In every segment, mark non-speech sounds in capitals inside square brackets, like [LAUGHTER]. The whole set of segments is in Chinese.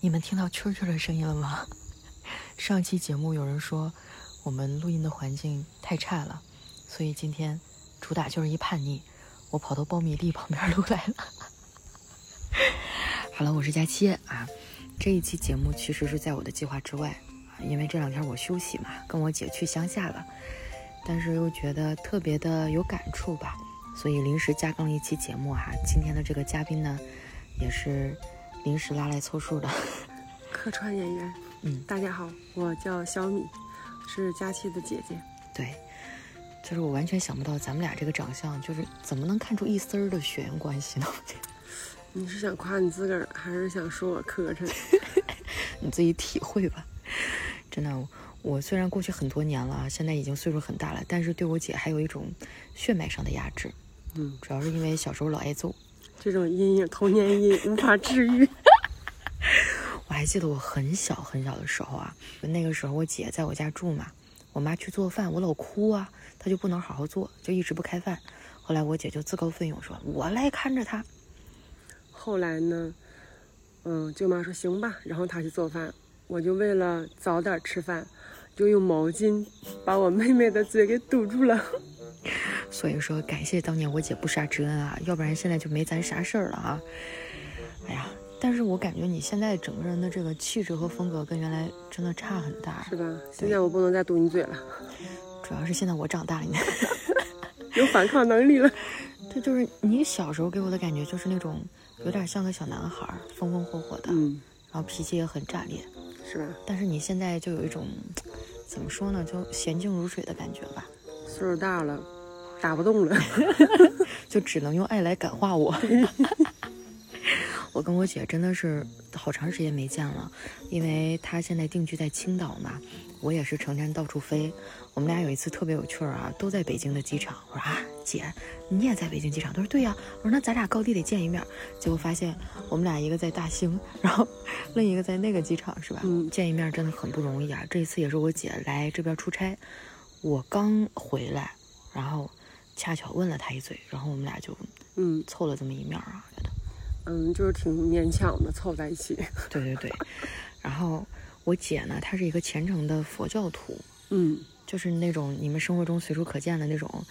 你们听到蛐蛐的声音了吗？[LAUGHS] 上期节目有人说我们录音的环境太差了，所以今天主打就是一叛逆，我跑到苞米地旁边录来了。[LAUGHS] 好了，我是佳期啊。这一期节目其实是在我的计划之外啊，因为这两天我休息嘛，跟我姐去乡下了，但是又觉得特别的有感触吧，所以临时加更了一期节目哈。今天的这个嘉宾呢，也是。临时拉来凑数的 [LAUGHS] 客串演员，嗯，大家好，我叫小米，是佳期的姐姐。对，就是我完全想不到咱们俩这个长相，就是怎么能看出一丝儿的血缘关系呢？[LAUGHS] 你是想夸你自个儿，还是想说我磕碜？[LAUGHS] 你自己体会吧。真的，我虽然过去很多年了，现在已经岁数很大了，但是对我姐还有一种血脉上的压制。嗯，主要是因为小时候老挨揍。这种阴影，童年阴影无法治愈。[LAUGHS] 我还记得我很小很小的时候啊，那个时候我姐在我家住嘛，我妈去做饭，我老哭啊，她就不能好好做，就一直不开饭。后来我姐就自告奋勇说：“我来看着她。”后来呢，嗯，舅妈说行吧，然后她去做饭，我就为了早点吃饭，就用毛巾把我妹妹的嘴给堵住了。[LAUGHS] 所以说，感谢当年我姐不杀之恩啊，要不然现在就没咱啥事儿了啊。哎呀，但是我感觉你现在整个人的这个气质和风格跟原来真的差很大，是吧？现在我不能再堵你嘴了。主要是现在我长大了，[LAUGHS] 有反抗能力了。这就是你小时候给我的感觉，就是那种有点像个小男孩，风风火火的，嗯，然后脾气也很炸裂，是吧？但是你现在就有一种怎么说呢，就娴静如水的感觉吧。岁数大了。打不动了，[LAUGHS] 就只能用爱来感化我。[LAUGHS] 我跟我姐真的是好长时间没见了，因为她现在定居在青岛嘛，我也是成天到处飞。我们俩有一次特别有趣儿啊，都在北京的机场。我说啊，姐，你也在北京机场？她说对呀。我说那咱俩高低得见一面。结果发现我们俩一个在大兴，然后 [LAUGHS] 另一个在那个机场，是吧？嗯，见一面真的很不容易啊。这次也是我姐来这边出差，我刚回来，然后。恰巧问了他一嘴，然后我们俩就嗯凑了这么一面啊，觉得嗯就是挺勉强的凑在一起。[LAUGHS] 对对对，然后我姐呢，她是一个虔诚的佛教徒，嗯，就是那种你们生活中随处可见的那种，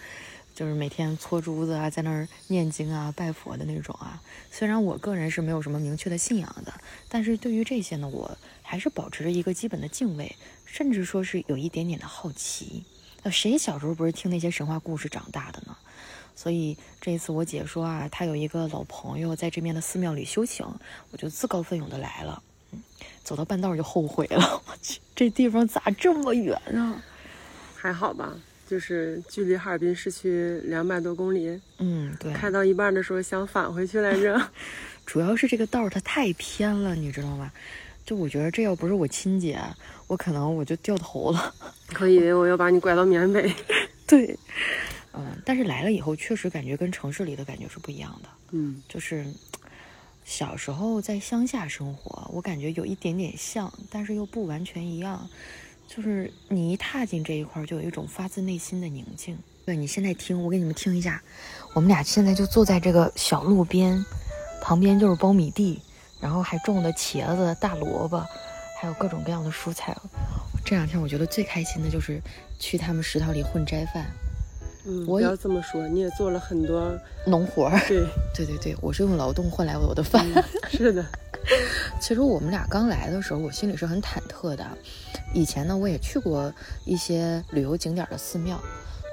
就是每天搓珠子啊，在那儿念经啊、拜佛的那种啊。虽然我个人是没有什么明确的信仰的，但是对于这些呢，我还是保持着一个基本的敬畏，甚至说是有一点点的好奇。那谁小时候不是听那些神话故事长大的呢？所以这一次我姐说啊，她有一个老朋友在这边的寺庙里修行，我就自告奋勇的来了。嗯，走到半道就后悔了，[LAUGHS] 我去，这地方咋这么远啊？还好吧，就是距离哈尔滨市区两百多公里。嗯，对。开到一半的时候想返回去来着，[LAUGHS] 主要是这个道它太偏了，你知道吗？就我觉得这要不是我亲姐，我可能我就掉头了。[LAUGHS] 可以，我要把你拐到缅北。[LAUGHS] 对，嗯，但是来了以后，确实感觉跟城市里的感觉是不一样的。嗯，就是 [TSK] 小时候在乡下生活，我感觉有一点点像，但是又不完全一样。就是你一踏进这一块，就有一种发自内心的宁静。对你现在听，我给你们听一下，我们俩现在就坐在这个小路边，旁边就是苞米地。然后还种的茄子、大萝卜，还有各种各样的蔬菜。这两天我觉得最开心的就是去他们食堂里混斋饭。嗯，不要这么说，你也做了很多农活儿。对，对对对，我是用劳动换来我的饭。[LAUGHS] 是的。其实我们俩刚来的时候，我心里是很忐忑的。以前呢，我也去过一些旅游景点的寺庙。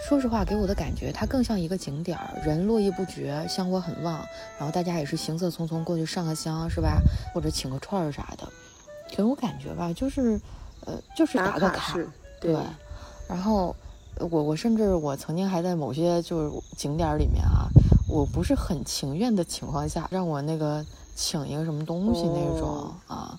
说实话，给我的感觉，它更像一个景点儿，人络绎不绝，香火很旺，然后大家也是行色匆匆过去上个香，是吧？或者请个串儿啥的，给我感觉吧，就是，呃，就是打个卡，对。然后，我我甚至我曾经还在某些就是景点里面啊，我不是很情愿的情况下，让我那个请一个什么东西那种啊。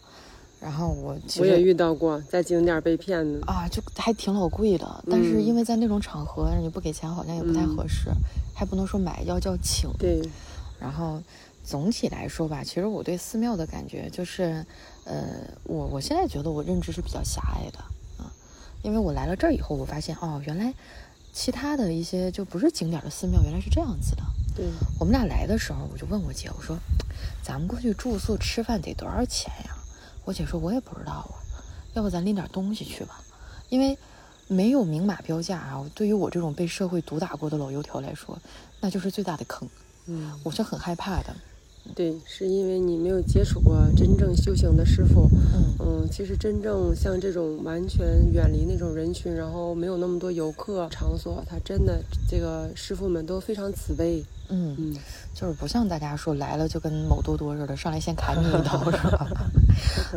然后我我也遇到过在景点被骗的啊，就还挺老贵的。但是因为在那种场合，你不给钱好像也不太合适，还不能说买，要叫请。对。然后总体来说吧，其实我对寺庙的感觉就是，呃，我我现在觉得我认知是比较狭隘的啊，因为我来了这儿以后，我发现哦，原来其他的一些就不是景点的寺庙原来是这样子的。对。我们俩来的时候，我就问我姐，我说，咱们过去住宿吃饭得多少钱呀？我姐说：“我也不知道啊，要不咱拎点东西去吧？因为没有明码标价啊，对于我这种被社会毒打过的老油条来说，那就是最大的坑。嗯，我是很害怕的。对，是因为你没有接触过真正修行的师傅。嗯嗯，其实真正像这种完全远离那种人群，然后没有那么多游客场所，他真的这个师傅们都非常慈悲。嗯，嗯，就是不像大家说来了就跟某多多似的，上来先砍你一刀，是吧？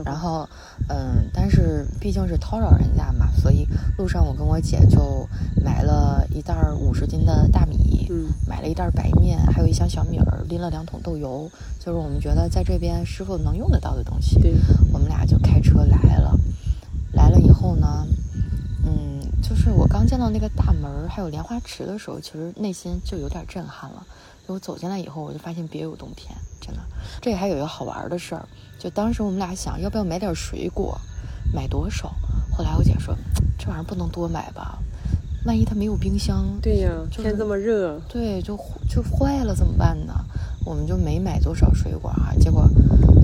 然后，嗯，但是毕竟是叨扰人家嘛，所以路上我跟我姐就买了一袋五十斤的大米，嗯买了一袋白面，还有一箱小米儿，拎了两桶豆油，就是我们觉得在这边师傅能用得到的东西。对，我们俩就开车来了。来了以后呢，嗯，就是我刚见到那个大门还有莲花池的时候，其实内心就有点震撼了。就我走进来以后，我就发现别有洞天，真的。这里还有一个好玩的事儿，就当时我们俩想要不要买点水果，买多少？后来我姐说，这玩意儿不能多买吧，万一它没有冰箱，对呀，就是天这么热，对，就就坏了怎么办呢？我们就没买多少水果啊。结果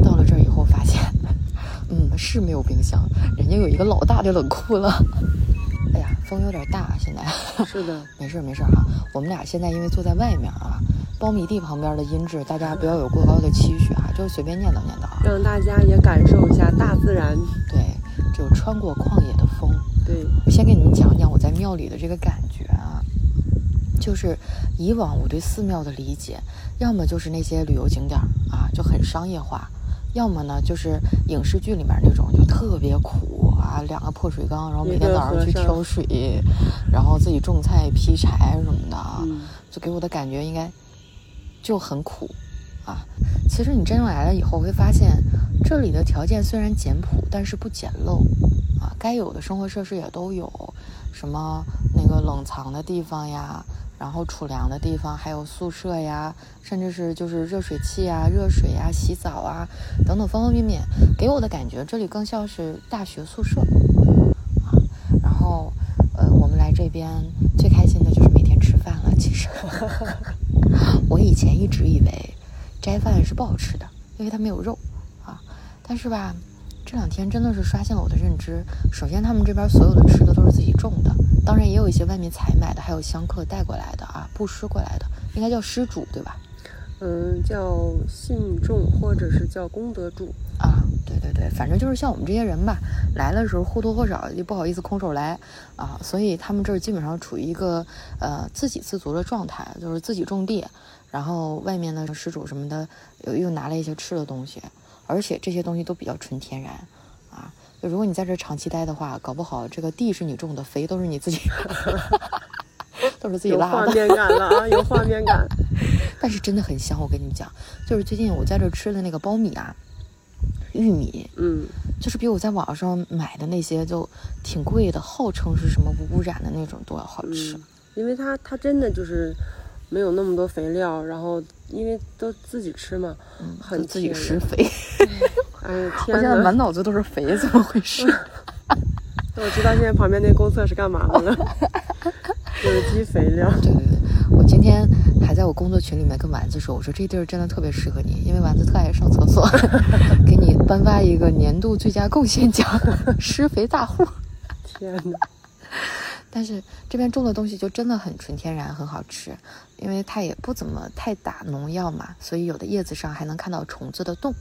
到了这儿以后发现，[LAUGHS] 嗯，是没有冰箱，人家有一个老大的冷库了。[LAUGHS] 哎呀，风有点大，现在是的，[LAUGHS] 没事没事儿哈。我们俩现在因为坐在外面啊，苞米地旁边的音质，大家不要有过高的期许啊，就随便念叨念叨啊。让大家也感受一下大自然。对，就穿过旷野的风。对，我先给你们讲讲我在庙里的这个感觉啊，就是以往我对寺庙的理解，要么就是那些旅游景点啊，就很商业化；要么呢就是影视剧里面那种就特别苦啊，两个破水缸，然后每天早上去挑水，然后自己种菜劈柴什么的啊，嗯，就给我的感觉应该就很苦啊。其实你真正来了以后，会发现这里的条件虽然简朴，但是不简陋啊，该有的生活设施也都有，什么那个冷藏的地方呀，然后储粮的地方，还有宿舍呀，甚至是就是热水器啊、热水呀、洗澡啊等等方方面面，给我的感觉这里更像是大学宿舍啊。然后呃，我们来这边最开心的就是每天吃饭了，其实。我以前一直以为斋饭是不好吃的，因为它没有肉啊。但是吧，这两天真的是刷新了我的认知。首先，他们这边所有的吃的都是自己种的，当然也有一些外面采买的，还有香客带过来的啊，布施过来的，应该叫施主对吧？嗯，叫信众或者是叫功德主。啊，对对对，反正就是像我们这些人吧，来的时候或多或少也不好意思空手来啊，所以他们这儿基本上处于一个呃自给自足的状态，就是自己种地，然后外面的施主什么的又拿了一些吃的东西，而且这些东西都比较纯天然啊。就如果你在这儿长期待的话，搞不好这个地是你种的，肥都是你自己，[LAUGHS] [LAUGHS] 都是自己有拉的。画面感了啊，有画面感。[LAUGHS] 但是真的很香，我跟你们讲，就是最近我在这儿吃的那个苞米啊，玉米，嗯，就是比我在网上买的那些就挺贵的，号称是什么无污染的那种都要好吃。嗯，因为它它真的就是没有那么多肥料，然后因为都自己吃嘛，嗯，很自己施肥。哎呀 [LAUGHS] 我天呐！现在满脑子都是肥，怎么回事？我知道现在旁边那公厕是干嘛的了，有机肥料。对对对，我今天还在我工作群里面跟丸子说，我说这地儿真的特别适合你，因为丸子特爱上厕所，[LAUGHS] 给你颁发一个年度最佳贡献奖，[LAUGHS] 施肥大户。天呐，[LAUGHS] 但是这边种的东西就真的很纯天然，很好吃，因为它也不怎么太打农药嘛，所以有的叶子上还能看到虫子的洞。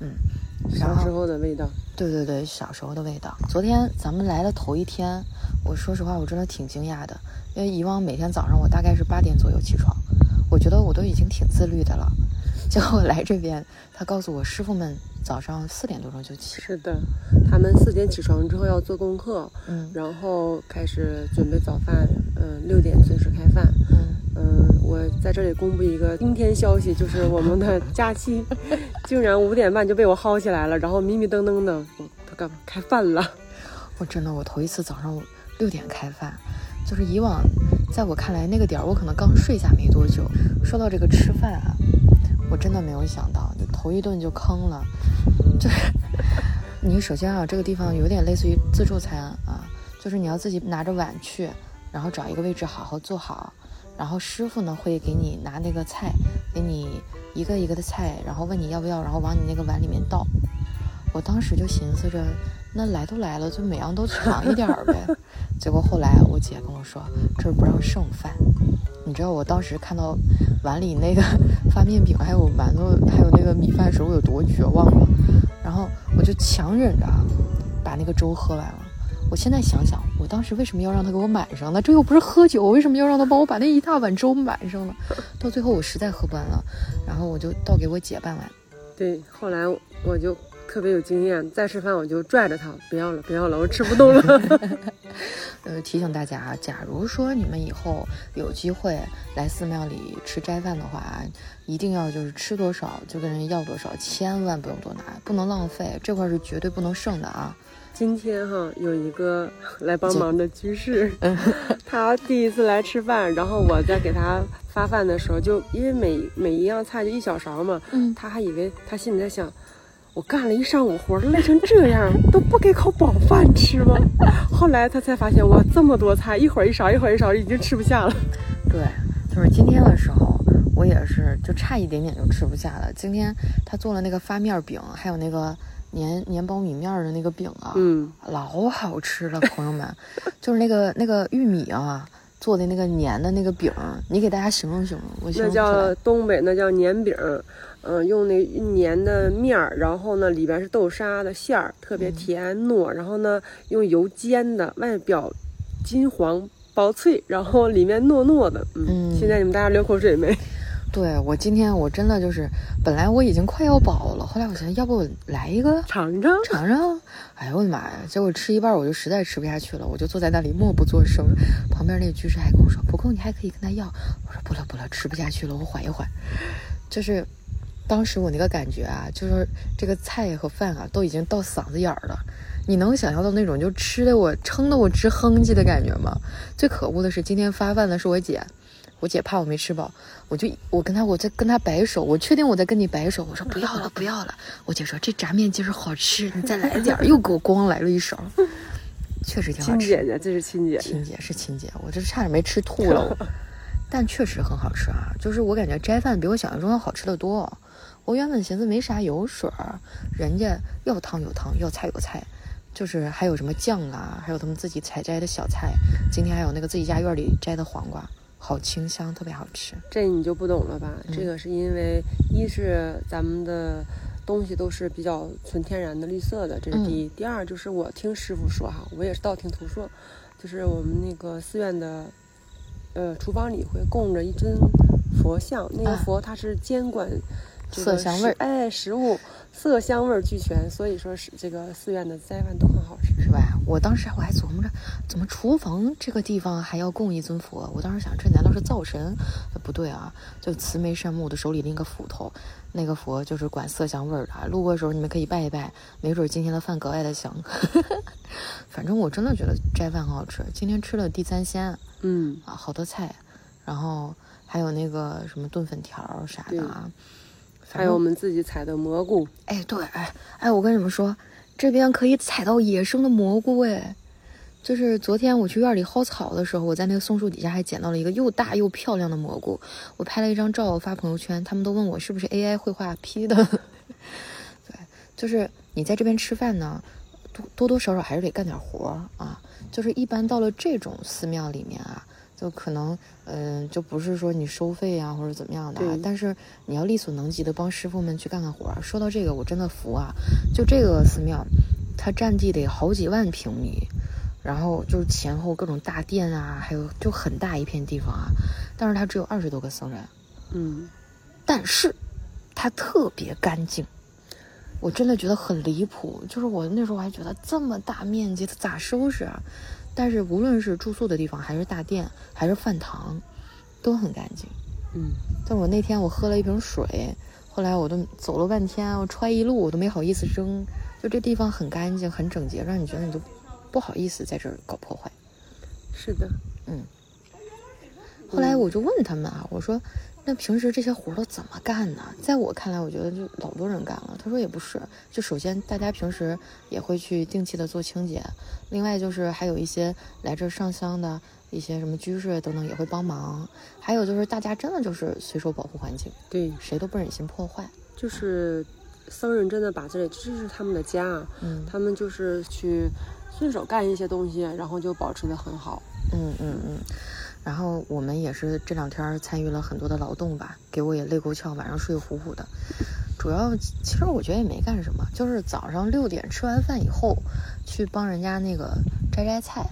嗯，然小时候的味道。对对对，小时候的味道。昨天咱们来的头一天，我说实话，我真的挺惊讶的，因为以往每天早上我大概是八点左右起床，我觉得我都已经挺自律的了。[LAUGHS] 结果来这边，他告诉我师傅们早上四点多钟就起，是的，他们四点起床之后要做功课，嗯然后开始准备早饭。嗯，六点准时开饭。嗯，嗯，我在这里公布一个惊天消息，就是我们的 [LAUGHS] 假期竟然五点半就被我薅起来了，然后迷迷瞪瞪的，我他干嘛开饭了？我真的我头一次早上六点开饭，就是以往在我看来那个点儿我可能刚睡下没多久。说到这个吃饭啊，我真的没有想到，就头一顿就坑了，[LAUGHS] 就是你首先啊，这个地方有点类似于自助餐啊，就是你要自己拿着碗去，然后找一个位置好好坐好，然后师傅呢会给你拿那个菜，给你一个一个的菜，然后问你要不要，然后往你那个碗里面倒。我当时就寻思着，那来都来了，就每样都尝一点儿呗。结果后来我姐跟我说，这儿不让剩饭。你知道我当时看到碗里那个 [LAUGHS] 发面饼，还有馒头，还有那个米饭的时候，我有多绝望吗？然后我就强忍着把那个粥喝完了。我现在想想，我当时为什么要让他给我满上呢？这又不是喝酒，为什么要让他帮我把那一大碗粥满上呢？到最后我实在喝不完了，然后我就倒给我姐半碗。对，后来我就特别有经验，再吃饭我就拽着他，不要了，不要了，我吃不动了。[LAUGHS] [LAUGHS] 呃，提醒大家啊，假如说你们以后有机会来寺庙里吃斋饭的话，一定要就是吃多少就跟人要多少，千万不用多拿，不能浪费，这块是绝对不能剩的啊。今天哈有一个来帮忙的居士，[LAUGHS] 他第一次来吃饭，然后我在给他发饭的时候，就因为每每一样菜就一小勺嘛，嗯他还以为他心里在想，我干了一上午活，累成这样，都不给口饱饭吃吗？[LAUGHS] 后来他才发现，哇，这么多菜，一会儿一勺，一会儿一勺，已经吃不下了。对，就是今天的时候，我也是就差一点点就吃不下了。今天他做了那个发面饼，还有那个粘粘苞米面儿的那个饼啊，嗯，老好吃了，朋友们，就是那个那个玉米啊做的那个粘的那个饼，你给大家形容形容，我形那叫东北那叫粘饼，嗯、用那粘的面儿，然后呢里边是豆沙的馅儿，特别甜糯，然后呢用油煎的，外表金黄薄脆，然后里面糯糯的。嗯，嗯现在你们大家流口水没？对我今天我真的就是，本来我已经快要饱了，后来我想要不我来一个尝尝。尝尝，哎呦我的妈呀！结果吃一半我就实在吃不下去了，我就坐在那里默不作声。旁边那个居士还跟我说不够，你还可以跟他要。我说不了不了，吃不下去了，我缓一缓。就是当时我那个感觉啊，就是这个菜和饭啊都已经到嗓子眼儿了。你能想象到那种就吃的我撑得我直哼唧的感觉吗？最可恶的是今天发饭的是我姐，我姐怕我没吃饱，我就我跟她我在跟她摆手，我确定我在跟你摆手，我说不要了不要了。我姐说这炸面筋儿好吃，你再来点儿，又给我咣来了一勺，确实挺好吃。亲姐姐，这是亲姐姐。亲姐是亲姐，我这差点没吃吐了。[LAUGHS] 但确实很好吃啊，就是我感觉斋饭比我想象中要好吃的多。我原本寻思没啥油水儿，人家要汤有汤，要菜有菜，就是还有什么酱啊，还有他们自己采摘的小菜。今天还有那个自己家院里摘的黄瓜，好清香，特别好吃。这你就不懂了吧？嗯这个是因为一是咱们的东西都是比较纯天然的绿色的，这是第一。第二就是我听师傅说哈，我也是道听途说，就是我们那个寺院的呃厨房里会供着一尊佛像，那个啊佛它是监管这个色香味哎，食物色香味儿俱全，所以说是这个寺院的斋饭都很好吃。是吧？我当时我还琢磨着，怎么厨房这个地方还要供一尊佛？我当时想，这难道是灶神？呃不对啊，就慈眉善目的手里拎个斧头，那个佛就是管色香味儿的啊。路过的时候你们可以拜一拜，没准今天的饭格外的香。[LAUGHS] 反正我真的觉得斋饭很好吃，今天吃了地三鲜嗯，啊，好多菜，然后还有那个什么炖粉条啥的啊。还有我们自己采的蘑菇，哎，对，哎，哎，我跟你们说，这边可以采到野生的蘑菇，哎，就是昨天我去院里薅草的时候，我在那个松树底下还捡到了一个又大又漂亮的蘑菇，我拍了一张照发朋友圈，他们都问我是不是 AI 绘画 P 的。[LAUGHS] 对，就是你在这边吃饭呢，多多多少少还是得干点活啊。就是一般到了这种寺庙里面啊，就可能嗯、就不是说你收费啊或者怎么样的、啊，但是你要力所能及的帮师傅们去干干活儿。说到这个，我真的服啊！就这个寺庙，它占地得好几万平米，然后就是前后各种大殿啊，还有就很大一片地方啊，但是它只有二十多个僧人，嗯，但是它特别干净。我真的觉得很离谱，就是我那时候还觉得这么大面积，它咋收拾啊？但是无论是住宿的地方，还是大殿，还是饭堂，都很干净。嗯，但我那天我喝了一瓶水，后来我都走了半天，我揣一路我都没好意思扔。就这地方很干净，很整洁，让你觉得你就不好意思在这儿搞破坏。是的，嗯后来我就问他们啊，我说那平时这些活儿都怎么干呢？在我看来，我觉得就老多人干了。他说也不是，就首先大家平时也会去定期的做清洁，另外就是还有一些来这儿上香的一些什么居士等等也会帮忙，还有就是大家真的就是随手保护环境，对，谁都不忍心破坏。就是僧人真的把这里这是他们的家，嗯他们就是去顺手干一些东西，然后就保持的很好。嗯嗯嗯。然后我们也是这两天参与了很多的劳动吧，给我也累够呛，晚上睡呼呼的。主要其实我觉得也没干什么，就是早上六点吃完饭以后，去帮人家那个摘摘菜。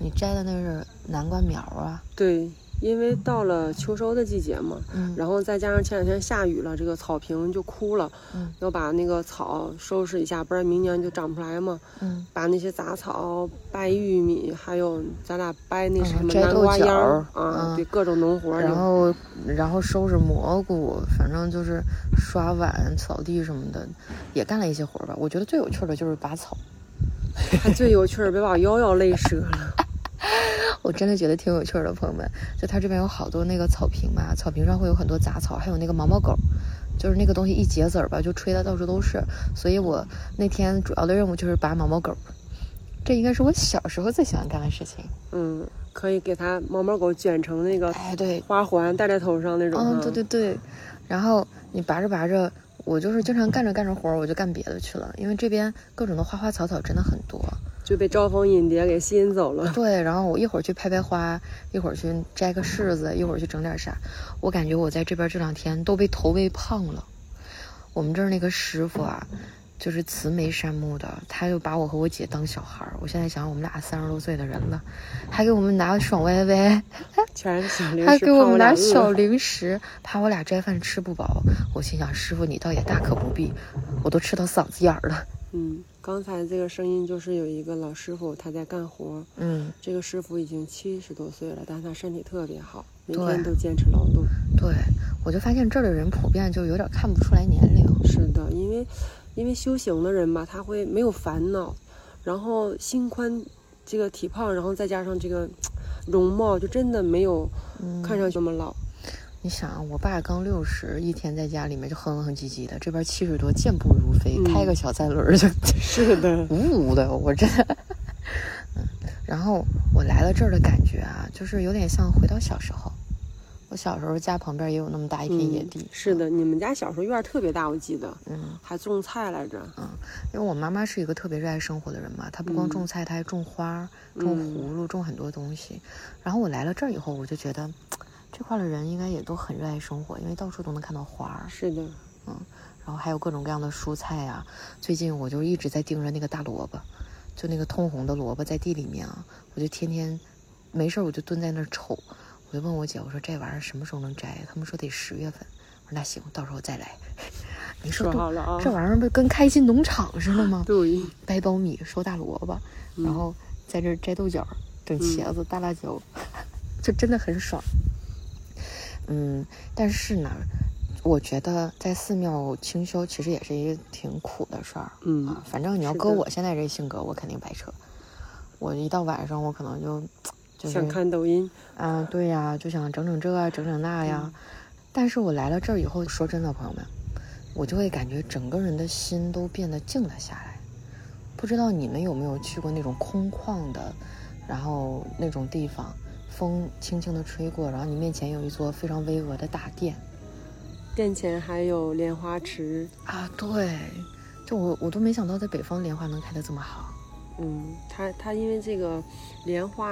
你摘的那是南瓜苗啊？对，因为到了秋收的季节嘛，嗯然后再加上前两天下雨了，这个草坪就枯了，嗯要把那个草收拾一下，不然明年就长不出来嘛。嗯把那些杂草、掰玉米，还有咱俩掰那嗯什么南瓜秧儿啊，嗯对，各种农活儿。然后然后收拾蘑菇，反正就是刷碗、扫地什么的，也干了一些活儿吧。我觉得最有趣的就是拔草，还 [LAUGHS] 最有趣儿，别把我腰要累折了。[LAUGHS] 我真的觉得挺有趣儿的，朋友们。就它这边有好多那个草坪嘛，草坪上会有很多杂草，还有那个毛毛狗，就是那个东西一结籽儿吧，就吹的到处都是。所以我那天主要的任务就是拔毛毛狗，这应该是我小时候最喜欢干的事情。嗯，可以给它毛毛狗卷成那个哎，对，花环戴在头上那种。嗯，哈对对对。然后你拔着拔着，我就是经常干着干着活儿，我就干别的去了，因为这边各种的花花草草真的很多。就被招蜂引蝶给吸引走了。对，然后我一会儿去拍拍花，一会儿去摘个柿子，一会儿去整点啥。我感觉我在这边这两天都被投喂胖了。我们这儿那个师傅啊，就是慈眉善目的，他就把我和我姐当小孩儿。我现在想，我们俩三十多岁的人了，还给我们拿爽歪歪，[LAUGHS] 全是小零食，还给我们拿小零食，怕我俩斋饭吃不饱。我心想，师傅你倒也大可不必，我都吃到嗓子眼儿了。嗯，刚才这个声音就是有一个老师傅他在干活，嗯，这个师傅已经七十多岁了，但是他身体特别好，每天都坚持劳动。对，我就发现这儿的人普遍就有点看不出来年龄。是的，因为因为修行的人吧，他会没有烦恼，然后心宽，这个体胖，然后再加上这个容貌，就真的没有嗯看上去那么老。你想啊，我爸刚六十，一天在家里面就哼哼唧唧的，这边七十多，健步如飞，嗯开个小三轮儿就 [LAUGHS] 是的，[LAUGHS] 呜呜的，我真的。嗯，然后我来了这儿的感觉啊，就是有点像回到小时候。我小时候家旁边也有那么大一片野地，嗯。是的，你们家小时候院儿特别大，我记得嗯，还种菜来着。嗯因为我妈妈是一个特别热爱生活的人嘛，她不光嗯种菜，她还种花、种葫芦、种很多东西。然后我来了这儿以后，我就觉得这块的人应该也都很热爱生活，因为到处都能看到花儿。是的，嗯然后还有各种各样的蔬菜啊。最近我就一直在盯着那个大萝卜，就那个通红的萝卜在地里面啊，我就天天没事儿我就蹲在那儿瞅，我就问我姐，我说这玩意儿什么时候能摘？他们说得十月份。我说那行，到时候再来。[LAUGHS] 你说多说好了啊。这玩意儿不跟开心农场似的吗？[LAUGHS] 对，掰苞米，收大萝卜，然后在这儿摘豆角、整茄子、大辣椒，[LAUGHS] 就真的很爽。嗯，但是呢，我觉得在寺庙清修其实也是一个挺苦的事儿。嗯啊，反正你要搁我现在这性格，我肯定白扯。我一到晚上，我可能就就是想看抖音。啊，对呀，就想整整这啊，整整那呀。但是我来了这儿以后，说真的，朋友们，我就会感觉整个人的心都变得静了下来。不知道你们有没有去过那种空旷的，然后那种地方，风轻轻的吹过，然后你面前有一座非常巍峨的大殿。殿前还有莲花池，啊，对，就我我都没想到在北方莲花能开得这么好。嗯，它它因为这个莲花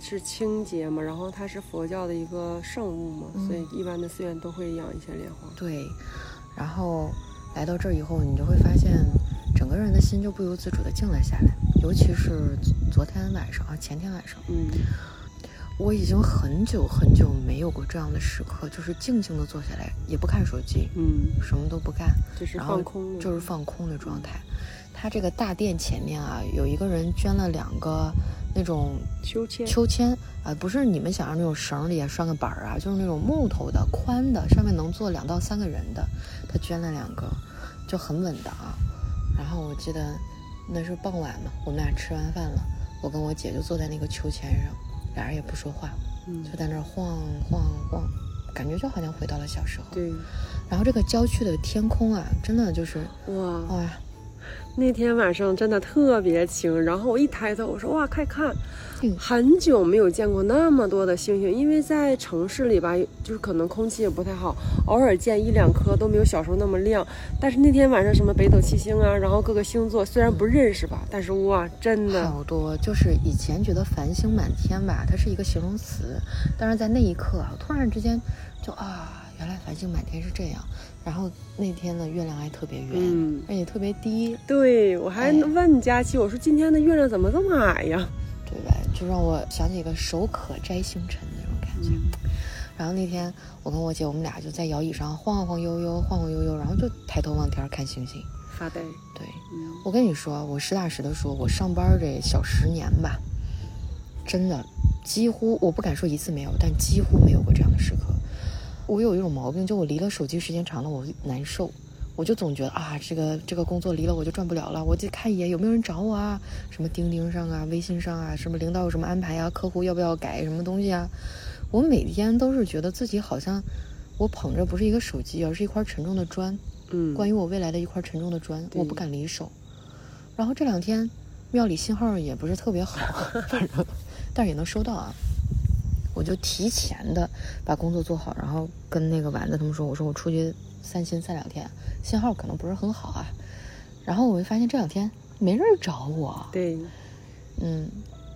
是清洁嘛，然后它是佛教的一个圣物嘛，嗯。所以一般的寺院都会养一些莲花。对，然后来到这儿以后，你就会发现整个人的心就不由自主地静了下来，尤其是昨天晚上啊，前天晚上，嗯，我已经很久很久没有过这样的时刻，就是静静地坐下来，也不看手机，嗯，什么都不干，就是然后放空，就是放空的状态。他这个大殿前面啊，有一个人捐了两个那种秋千，秋千啊、不是你们想象那种绳里拴个板儿啊，就是那种木头的、宽的，上面能坐两到三个人的。他捐了两个，就很稳的啊。然后我记得那是傍晚嘛，我们俩吃完饭了，我跟我姐就坐在那个秋千上，俩人也不说话，嗯，就在那儿晃晃晃，感觉就好像回到了小时候。对，然后这个郊区的天空啊，真的就是哇，哇，那天晚上真的特别晴，然后我一抬头，我说哇，快看嗯，很久没有见过那么多的星星，因为在城市里吧，就是可能空气也不太好，偶尔见一两颗都没有小时候那么亮。但是那天晚上什么北斗七星啊，然后各个星座虽然不认识吧，但是哇，真的好多，就是以前觉得繁星满天吧，它是一个形容词，但是在那一刻啊，突然之间就啊，原来繁星满天是这样。然后那天的月亮还特别圆，嗯而且特别低，对我还哎问佳琪，我说今天的月亮怎么这么矮呀？对吧？就让我想起一个手可摘星辰那种感觉。然后那天我跟我姐，我们俩就在摇椅上晃晃悠悠，晃晃悠悠，然后就抬头望天看星星。发呆。对嗯我跟你说，我实打实的说，我上班这小十年吧，真的几乎我不敢说一次没有，但几乎没有过这样的时刻。我有一种毛病，就我离了手机时间长了，我难受。我就总觉得啊，这个这个工作离了我就转不了了，我得看一眼有没有人找我啊，什么钉钉上啊、微信上啊，什么领导有什么安排啊，客户要不要改什么东西啊。我每天都是觉得自己好像我捧着不是一个手机，而是一块沉重的砖，嗯，关于我未来的一块沉重的砖，我不敢离手。然后这两天庙里信号也不是特别好，[LAUGHS] 反正但是也能收到啊。我就提前的把工作做好，然后跟那个丸子他们说，我说我出去散心散两天，信号可能不是很好啊。然后我就发现这两天没人找我，对，嗯，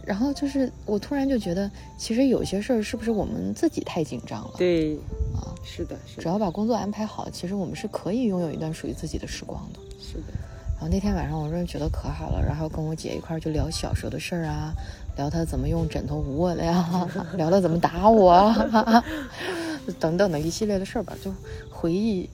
然后就是我突然就觉得，其实有些事儿是不是我们自己太紧张了？对，啊，是的，是只，要把工作安排好，其实我们是可以拥有一段属于自己的时光的。是的。然后那天晚上我真的觉得可好了，然后跟我姐一块儿就聊小时候的事儿啊，聊他怎么用枕头捂我的呀，[LAUGHS] 聊他怎么打我啊，[LAUGHS] 等等的一系列的事儿吧，就回忆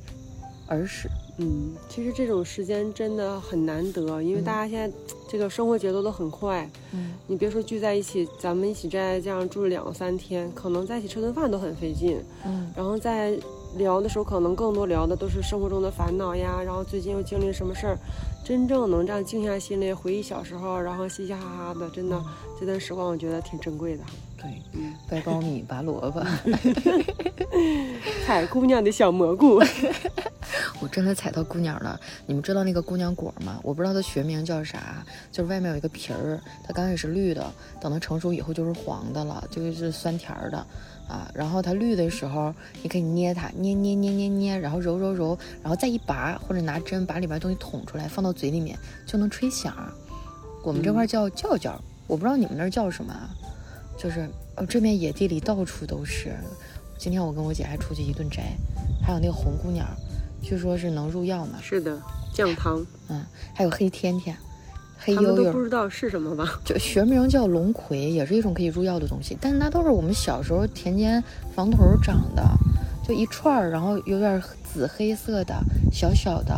儿时。嗯，其实这种时间真的很难得，因为大家现在这个生活节奏都很快。嗯，你别说聚在一起，咱们一起在这样住两三天，可能在一起吃顿饭都很费劲。嗯，然后在聊的时候，可能更多聊的都是生活中的烦恼呀，然后最近又经历什么事儿。真正能这样静下心来回忆小时候，然后嘻嘻哈哈的，真的这段时光我觉得挺珍贵的。对，嗯，掰苞米拔萝卜，[LAUGHS] 采姑娘的小蘑菇。[LAUGHS] 我真的踩到姑娘了。你们知道那个姑娘果吗？我不知道它学名叫啥，就是外面有一个皮儿，它刚开始是绿的，等它成熟以后就是黄的了，就是酸甜的啊。然后它绿的时候，你可以捏它，捏捏捏捏捏，然后揉揉揉，然后再一拔，或者拿针把里边东西捅出来，放到嘴里面就能吹响。我们这块叫叫叫，我不知道你们那儿叫什么啊？就是哦，这边野地里到处都是。今天我跟我姐还出去一顿摘，还有那个红姑娘。据说是能入药呢，是的，降糖，嗯，还有黑天天、黑悠悠，都不知道是什么吧？就学名叫龙葵，也是一种可以入药的东西。但是那都是我们小时候田间房头长的，就一串儿，然后有点紫黑色的，小小的，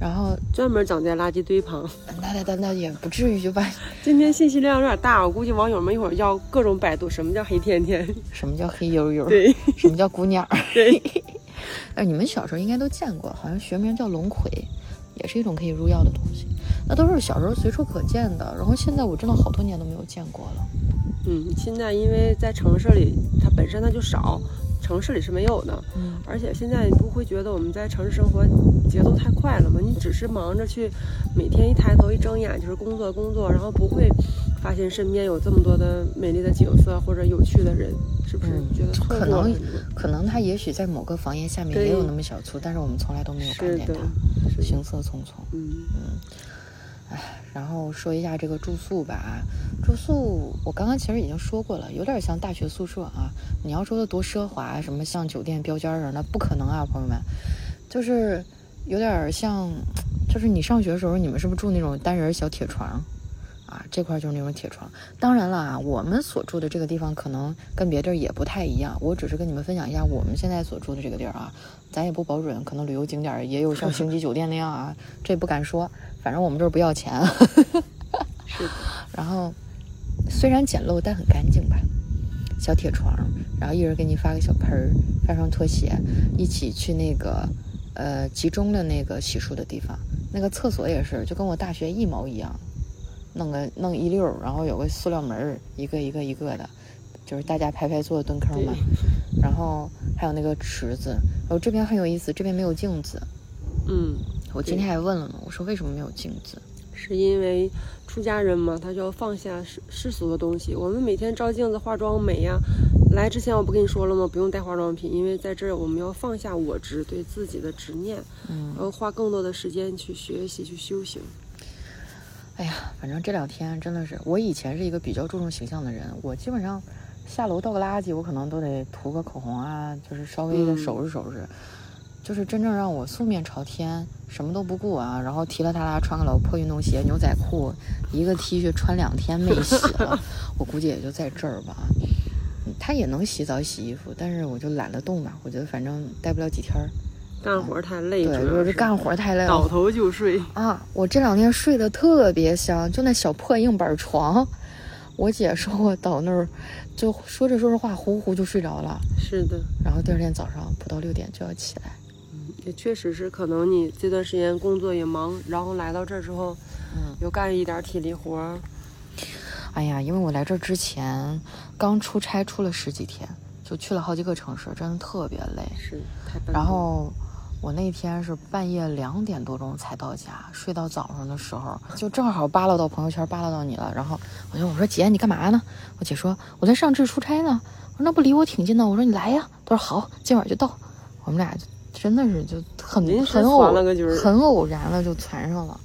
然后专门长在垃圾堆旁。那那那那也不至于就把 [LAUGHS] 今天信息量有点大，我估计网友们一会儿要各种百度什么叫黑天天。[LAUGHS] 什么叫黑悠悠，对什么叫姑娘儿。对，[LAUGHS] 哎，你们小时候应该都见过，好像学名叫龙葵，也是一种可以入药的东西。那都是小时候随处可见的，然后现在我真的好多年都没有见过了。嗯，现在因为在城市里，它本身它就少，城市里是没有的。嗯，而且现在你不会觉得我们在城市生活节奏太快了吗？你只是忙着去每天一抬头一睁眼就是工作工作，然后不会发现身边有这么多的美丽的景色或者有趣的人，是不是嗯觉得错可能？可能他也许在某个房檐下面也有那么小簇，但是我们从来都没有看见他，，行色匆匆。嗯然后说一下这个住宿吧，住宿我刚刚其实已经说过了，有点像大学宿舍啊。你要说的多奢华，什么像酒店标间儿啊，那不可能啊，朋友们，就是有点像，就是你上学的时候，你们是不是住那种单人小铁床？啊，这块就是那种铁床。当然了啊，我们所住的这个地方可能跟别地儿也不太一样。我只是跟你们分享一下我们现在所住的这个地儿啊，咱也不保准，可能旅游景点也有像星级酒店那样啊，这不敢说。反正我们这儿不要钱。是的，然后虽然简陋，但很干净吧。小铁床，然后一人给你发个小盆儿，发双拖鞋，一起去那个呃集中的那个洗漱的地方。那个厕所也是，就跟我大学一毛一样，弄个弄一溜儿，然后有个塑料门儿，一个一个一个的，就是大家排排坐蹲坑嘛。然后还有那个池子，然后这边很有意思，这边没有镜子。嗯，我今天还问了呢，我说为什么没有镜子？是因为出家人嘛，他就要放下世世俗的东西。我们每天照镜子化妆美呀，来之前我不跟你说了吗？不用带化妆品，因为在这儿我们要放下我执，对自己的执念，嗯然后花更多的时间去学习、去修行。哎呀，反正这两天真的是，我以前是一个比较注重形象的人，我基本上下楼倒个垃圾，我可能都得涂个口红啊，就是稍微的嗯收拾收拾。就是真正让我素面朝天，什么都不顾啊，然后提了他拉穿个老破运动鞋、牛仔裤，一个 T 恤穿两天没洗了，我估计也就在这儿吧。嗯他也能洗澡洗衣服，但是我就懒得动吧，我觉得反正待不了几天儿。干活太累，对，就是干活太累了，倒头就睡。啊，我这两天睡得特别香，就那小破硬板床，我姐说我倒那儿，就说着说着话，呼呼就睡着了。是的，然后第二天早上不到六点就要起来。嗯也确实是，可能你这段时间工作也忙，然后来到这儿之后，嗯，又干一点体力活儿，哎呀，因为我来这儿之前刚出差出了十几天，就去了好几个城市，真的特别累。是太。然后我那天是半夜两点多钟才到家，睡到早上的时候，就正好扒拉到朋友圈，扒拉到你了。然后我就我说姐，你干嘛呢？我姐说我在上智出差呢。我说那不离我挺近的。我说你来呀。她说好，今晚就到。我们俩就真的是就很很偶很偶然的就攒上了。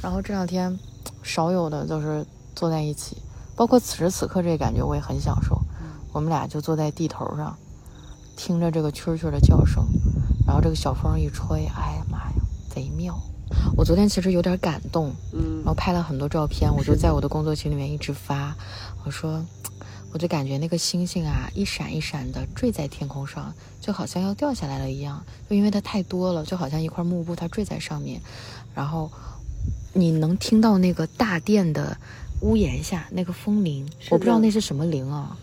然后这两天少有的就是坐在一起，包括此时此刻这感觉我也很享受。我们俩就坐在地头上，听着这个蛐蛐的叫声，然后这个小风一吹，哎呀妈呀，贼妙！我昨天其实有点感动，嗯然后拍了很多照片，我就在我的工作群里面一直发，我说，我就感觉那个星星啊，一闪一闪的坠在天空上，就好像要掉下来了一样，就因为它太多了，就好像一块幕布它坠在上面，然后你能听到那个大殿的屋檐下那个风铃，我不知道那是什么铃啊。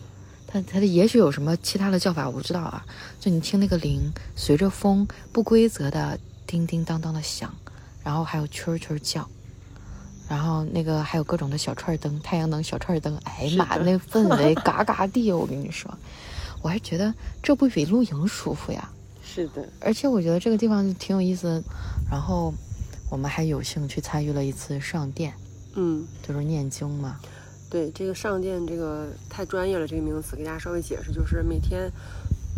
它它的也许有什么其他的叫法，我不知道啊。就你听那个铃随着风不规则的叮叮当当的响，然后还有蛐儿蛐儿叫，然后那个还有各种的小串灯、太阳能小串灯，哎呀妈，那氛围嘎嘎地，我跟你说，我还觉得这不比露营舒服呀。[LAUGHS] 是的，而且我觉得这个地方就挺有意思，然后我们还有幸去参与了一次上殿，嗯，就是念经嘛。对这个上殿这个太专业了，这个名词给大家稍微解释，就是每天。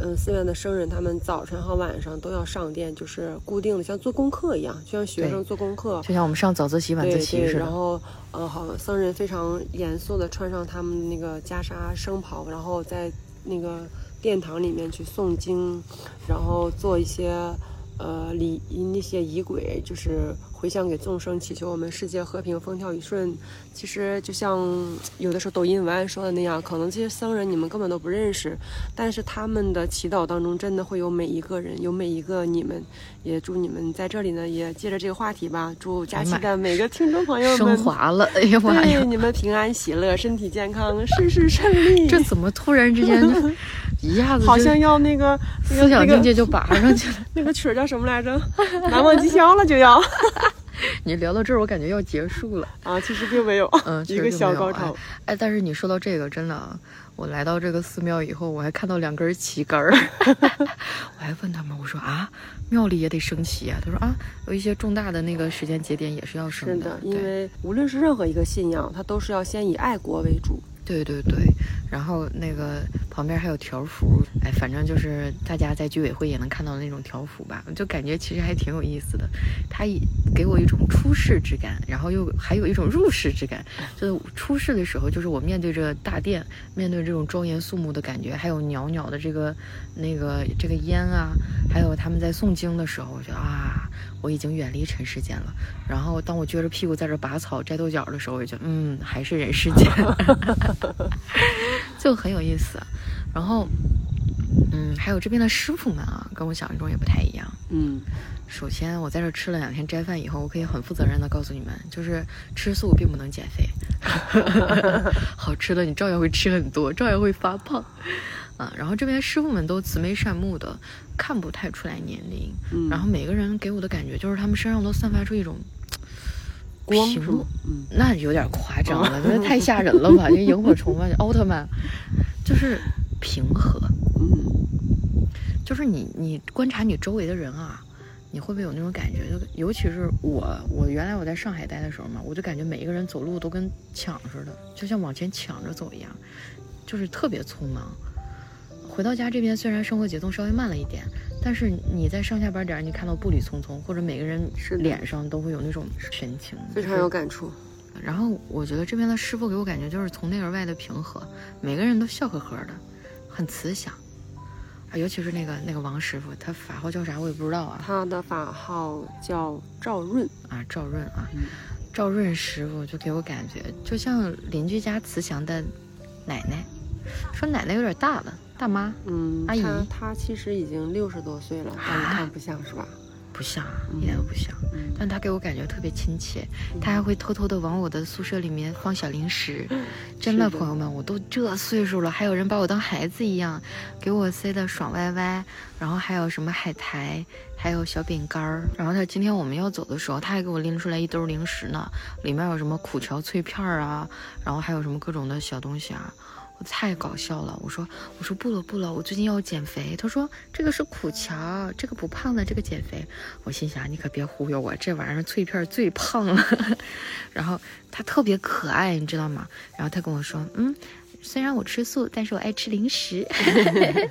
嗯，寺院的僧人他们早晨和晚上都要上殿，就是固定的，像做功课一样，就像学生做功课。就像我们上早自习、晚自习似的。然后呃，好，僧人非常严肃的穿上他们那个袈裟僧袍，然后在那个殿堂里面去诵经，然后做一些呃礼那些仪轨，就是回向给众生，祈求我们世界和平、风调雨顺。其实就像有的时候抖音文案说的那样，可能这些僧人你们根本都不认识，但是他们的祈祷当中真的会有每一个人，有每一个你们。也祝你们在这里呢，也借着这个话题吧，祝佳期的每个听众朋友们升华了，哎呀妈呀对！你们平安喜乐，身体健康，事事顺利。这怎么突然之间就 [LAUGHS] 一下子好像要那个那个思想境那个界就拔上去了？[LAUGHS] 那个曲儿叫什么来着？[LAUGHS] 难忘今宵了就要 [LAUGHS] 你聊到这儿，我感觉要结束了。啊，其实并没有，嗯，确一个小高潮。哎。哎，但是你说到这个，真的啊，我来到这个寺庙以后，我还看到两根旗杆儿，我还问他们，我说啊，庙里也得升旗啊？他说啊，有一些重大的那个时间节点也是要升是的，因为无论是任何一个信仰，它都是要先以爱国为主。对对对，然后那个旁边还有条幅，哎，反正就是大家在居委会也能看到的那种条幅吧，就感觉其实还挺有意思的。它给我一种出世之感，然后又还有一种入世之感。就是出世的时候，就是我面对着大殿，面对这种庄严肃穆的感觉，还有袅袅的这个那个这个烟啊，还有他们在诵经的时候，我觉得啊，我已经远离尘世间了。然后当我撅着屁股在这拔草摘豆角的时候，我就嗯，还是人世间。[LAUGHS] 就很有意思。然后，嗯，还有这边的师傅们啊，跟我想象中也不太一样。嗯，首先，我在这吃了两天斋饭以后，我可以很负责任的告诉你们，就是吃素并不能减肥，[LAUGHS] 好吃的你照样会吃很多，照样会发胖。啊，然后这边师傅们都慈眉善目的，看不太出来年龄。嗯然后每个人给我的感觉就是他们身上都散发出一种 [TSK] 光？嗯，那有点夸张了，那太吓人了吧？[LAUGHS] 就萤火虫吧，奥特曼，就是平和，嗯，就是你你观察你周围的人啊，你会不会有那种感觉？就尤其是我，我原来我在上海待的时候嘛，我就感觉每一个人走路都跟抢似的，就像往前抢着走一样，就是特别匆忙。回到家这边，虽然生活节奏稍微慢了一点，但是你在上下班点儿，你看到步履匆匆，或者每个人是脸上都会有那种神情，非常有感触。然后我觉得这边的师傅给我感觉就是从内而外的平和，每个人都笑呵呵的，很慈祥。啊，尤其是那个那个王师傅，他法号叫啥我也不知道啊。他的法号叫赵润，啊，赵润啊，嗯赵润师傅就给我感觉就像邻居家慈祥的奶奶，说奶奶有点大了，大妈嗯，阿姨他他其实已经六十多岁了，但你啊看不像是吧？不像，嗯一点都不像。嗯，但她给我感觉特别亲切，她还会偷偷的往我的宿舍里面放小零食。真的，的朋友们，我都这岁数了，还有人把我当孩子一样，给我塞的爽歪歪，然后还有什么海苔，还有小饼干儿。然后她今天我们要走的时候，她还给我拎出来一兜零食呢，里面有什么苦荞脆片儿啊，然后还有什么各种的小东西啊。我太搞笑了，我说我说不了不了，我最近要减肥。他说这个是苦荞，这个不胖的，这个减肥。我心想你可别忽悠我，这玩意儿脆片最胖了。[LAUGHS] 然后他特别可爱，你知道吗？然后他跟我说，嗯，虽然我吃素，但是我爱吃零食，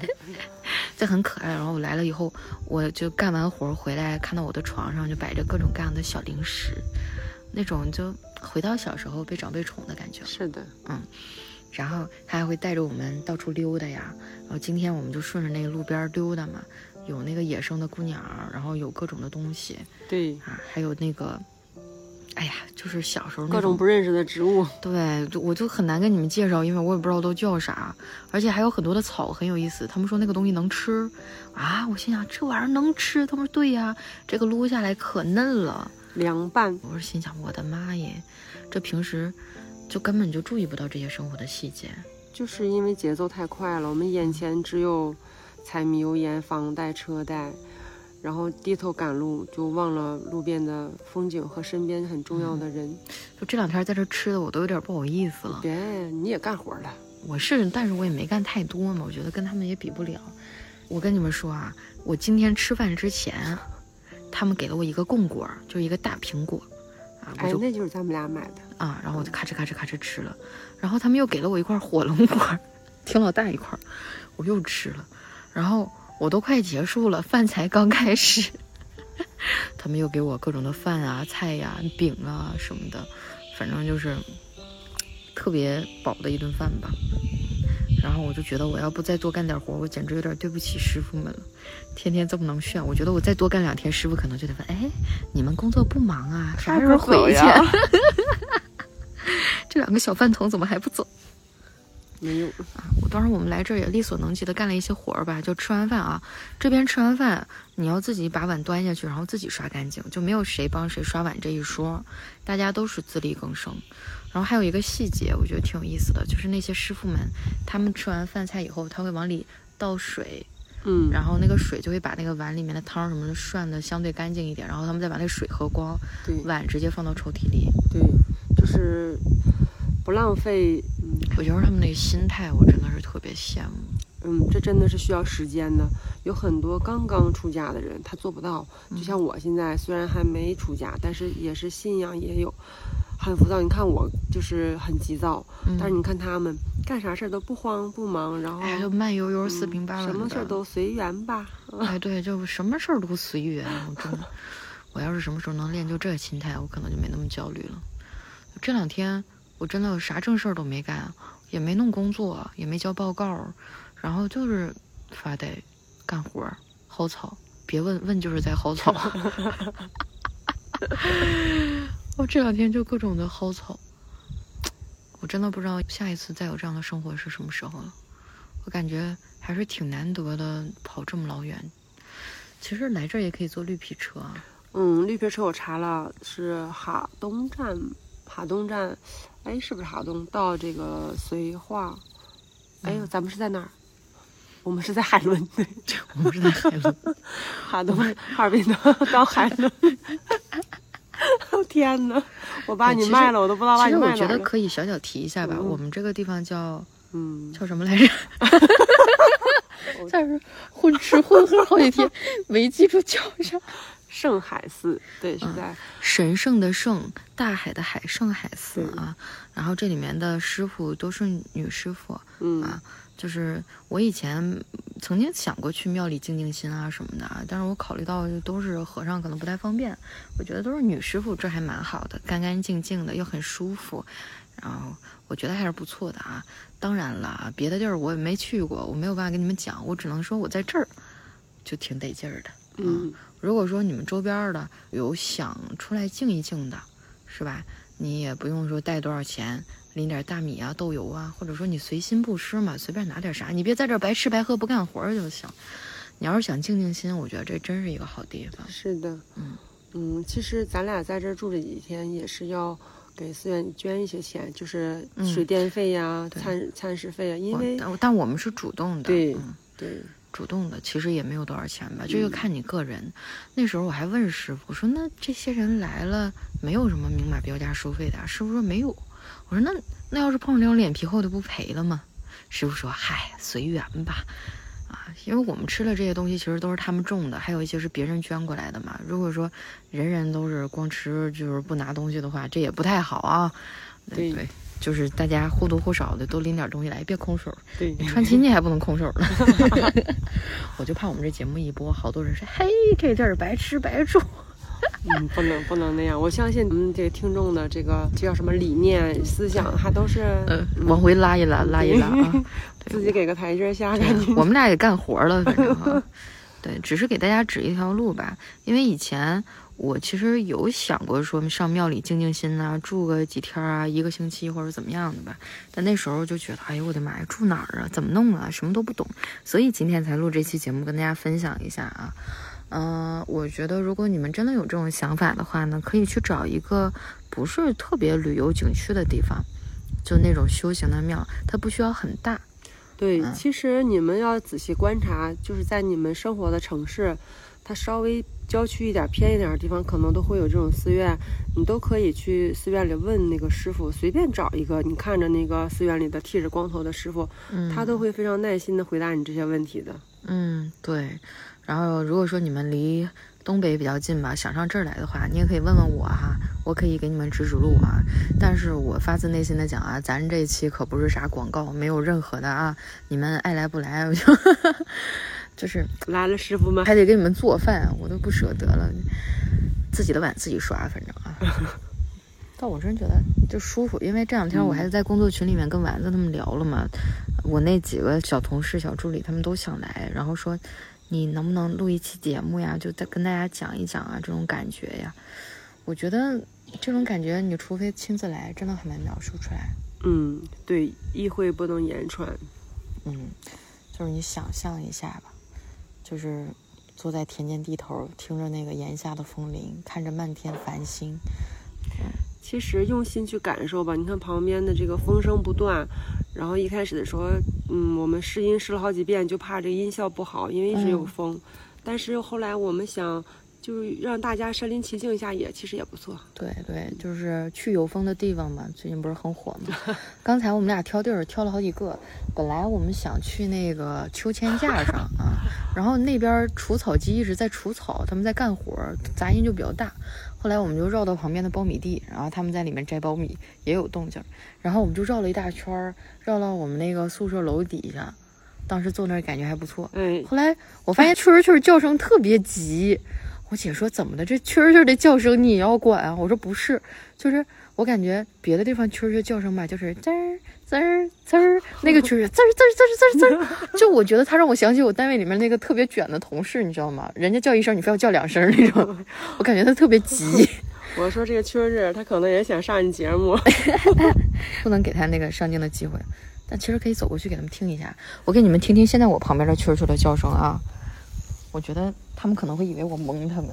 [LAUGHS] 这很可爱。然后我来了以后，我就干完活回来，看到我的床上就摆着各种各样的小零食，那种就回到小时候被长辈宠的感觉。是的，然后他还会带着我们到处溜达呀。然后今天我们就顺着那个路边溜达嘛，有那个野生的姑鸟，然后有各种的东西对，啊，还有那个，哎呀，就是小时候那各种不认识的植物，[LAUGHS] 对，我就很难跟你们介绍，因为我也不知道都叫啥，而且还有很多的草很有意思。他们说那个东西能吃啊，我心想这玩意儿能吃？他们说对呀，这个撸下来可嫩了。凉拌，我是心想我的妈耶，这平时就根本就注意不到这些生活的细节。就是因为节奏太快了，我们眼前只有柴米油盐、房贷、车贷，然后低头赶路，就忘了路边的风景和身边很重要的人。就这两天在这吃的，我都有点不好意思了。别，你也干活了，我是，但是我也没干太多嘛，我觉得跟他们也比不了。我跟你们说啊，我今天吃饭之前，他们给了我一个贡果，就一个大苹果，啊，我哎，那就是咱们俩买的。啊，然后我就咔哧咔哧咔哧吃了，然后他们又给了我一块火龙果，挺老大一块，我又吃了，然后我都快结束了，饭才刚开始，[LAUGHS] 他们又给我各种的饭啊、菜呀、饼啊什么的，反正就是特别饱的一顿饭吧。然后我就觉得我要不再多干点活，我简直有点对不起师傅们了。天天这么能炫，我觉得我再多干两天，师傅可能就得问：哎，你们工作不忙啊？啥时候回去？[LAUGHS] 这两个小饭桶怎么还不走？没有啊，我当时我们来这儿也力所能及的干了一些活儿吧，就吃完饭啊，这边吃完饭你要自己把碗端下去，然后自己刷干净，就没有谁帮谁刷碗这一说，大家都是自力更生。然后还有一个细节，我觉得挺有意思的，就是那些师傅们，他们吃完饭菜以后，他会往里倒水，嗯，然后那个水就会把那个碗里面的汤什么的涮的相对干净一点，然后他们再把那水喝光，对碗直接放到抽屉里。对，就是不浪费。嗯我觉得他们那个心态，我真的是特别羡慕。嗯，这真的是需要时间的。有很多刚刚出家的人，他做不到。就像我现在虽然还没出家，但是也是信仰也有很浮躁。你看我就是很急躁，嗯但是你看他们干啥事儿都不慌不忙，然后、哎，就慢悠悠、嗯四平八稳的，什么事儿都随缘吧。哎，对，就什么事儿都随缘。我真的，我要是什么时候能练就这心态，我可能就没那么焦虑了。这两天我真的啥正事儿都没干，也没弄工作，也没交报告，然后就是发呆、干活儿、薅草。别问问，就是在薅草。[LAUGHS] 我这两天就各种的薅草，我真的不知道下一次再有这样的生活是什么时候了。我感觉还是挺难得的，跑这么老远。其实来这儿也可以坐绿皮车啊。嗯，绿皮车我查了是哈东站，哈东站，哎，是不是哈东到这个绥化？哎呦，咱们是在哪儿？我们是在海伦，对，我们是在海伦，哈东哈尔滨的到海伦。[LAUGHS] [LAUGHS] 哦天哪！我把你卖了，我都不知道把其实我你卖哪儿了。觉得可以小小提一下吧。嗯我们这个地方叫嗯，[LAUGHS] 叫什么来着？[LAUGHS] 在这混吃混喝好几天，没记住叫啥。圣海寺，对，是在神圣的圣，大海的海，圣海寺啊。然后这里面的师傅都是女师傅，嗯啊，就是我以前曾经想过去庙里静静心啊什么的，但是我考虑到都是和尚，可能不太方便。我觉得都是女师傅，这还蛮好的，干干净净的，又很舒服。然后我觉得还是不错的啊。当然了，别的地儿我也没去过，我没有办法跟你们讲，我只能说我在这儿就挺得劲儿的。嗯，如果说你们周边的有想出来静一静的，是吧？你也不用说带多少钱，拎点大米啊、豆油啊，或者说你随心布施嘛，随便拿点啥，你别在这儿白吃白喝不干活就行。你要是想静静心，我觉得这真是一个好地方。是的，嗯嗯，其实咱俩在这儿住这几天也是要给寺院捐一些钱，就是水电费呀、对餐餐食费啊，因为但但我们是主动的，对嗯对，主动的，其实也没有多少钱吧，这就看你个人。那时候我还问师傅，我说那这些人来了，没有什么明码标价收费的啊？师傅说没有。我说那那要是碰上那种脸皮厚的，不赔了吗？师傅说嗨，随缘吧。啊，因为我们吃的这些东西其实都是他们种的，还有一些是别人捐过来的嘛。如果说人人都是光吃就是不拿东西的话，这也不太好啊。对对，就是大家或多或少的都拎点东西来，别空手。对，你穿亲戚还不能空手呢，[LAUGHS] 我就怕我们这节目一播，好多人说，嘿，这地儿白吃白住。[LAUGHS] 嗯，不能不能那样。我相信咱们这个听众的这个这叫什么理念思想，还都是呃，往回拉一拉，拉一拉啊。[LAUGHS] 自己给个台阶下，感觉我们俩也干活了，反正哈。[LAUGHS] 对，只是给大家指一条路吧。因为以前我其实有想过说上庙里静静心啊，住个几天啊，一个星期或者怎么样的吧。但那时候就觉得，哎呦我的妈呀，住哪儿啊？怎么弄啊？什么都不懂。所以今天才录这期节目，跟大家分享一下啊。嗯、我觉得如果你们真的有这种想法的话呢，可以去找一个不是特别旅游景区的地方，就那种修行的庙，它不需要很大。对，嗯其实你们要仔细观察，就是在你们生活的城市，它稍微郊区一点、偏一点的地方，可能都会有这种寺院，你都可以去寺院里问那个师傅，随便找一个，你看着那个寺院里的剃着光头的师傅，嗯，他都会非常耐心的回答你这些问题的。嗯，对。然后如果说你们离东北比较近吧，想上这儿来的话，你也可以问问我哈，我可以给你们指指路啊。但是我发自内心的讲啊，咱这一期可不是啥广告，没有任何的啊，你们爱来不来，我就 [LAUGHS] 就是来了，师傅们，还得给你们做饭，我都不舍得了，自己的碗自己刷，反正啊。[LAUGHS] 但我真觉得就舒服，因为这两天我还在工作群里面跟丸子他们聊了嘛，我那几个小同事、小助理他们都想来，然后说你能不能录一期节目呀？就再跟大家讲一讲啊，这种感觉呀。我觉得这种感觉，你除非亲自来，真的很难描述出来。嗯，对，意会不能言传。嗯，就是你想象一下吧，就是坐在田间地头，听着那个檐下的风铃，看着漫天繁星。其实用心去感受吧，你看旁边的这个风声不断，然后一开始的时候，嗯，我们试音试了好几遍，就怕这个音效不好，因为一直有嗯风。但是后来我们想，就是让大家身临其境一下也，其实也不错。对对，就是去有风的地方嘛，最近不是很火吗？刚才我们俩挑地儿挑了好几个，本来我们想去那个秋千架上啊，然后那边除草机一直在除草，他们在干活，杂音就比较大。后来我们就绕到旁边的苞米地，然后他们在里面摘苞米，也有动静。然后我们就绕了一大圈儿，绕到我们那个宿舍楼底下，当时坐那儿感觉还不错。嗯，后来我发现蛐蛐儿叫声特别急，我姐说怎么的？这蛐蛐儿的叫声你也要管啊？我说不是，就是我感觉别的地方蛐蛐儿叫声吧，就是滋儿滋儿滋儿，那个蛐儿滋儿滋儿滋儿滋儿滋儿，[LAUGHS] 就我觉得他让我想起我单位里面那个特别卷的同事，你知道吗？人家叫一声，你非要叫两声那种，[LAUGHS] 我感觉他特别急，[LAUGHS] 我说这个蛐儿他可能也想上你节目。不能给他那个上镜的机会。但其实可以走过去给他们听一下，我给你们听听现在我旁边的蛐儿蛐儿的叫声啊。我觉得他们可能会以为我蒙他们。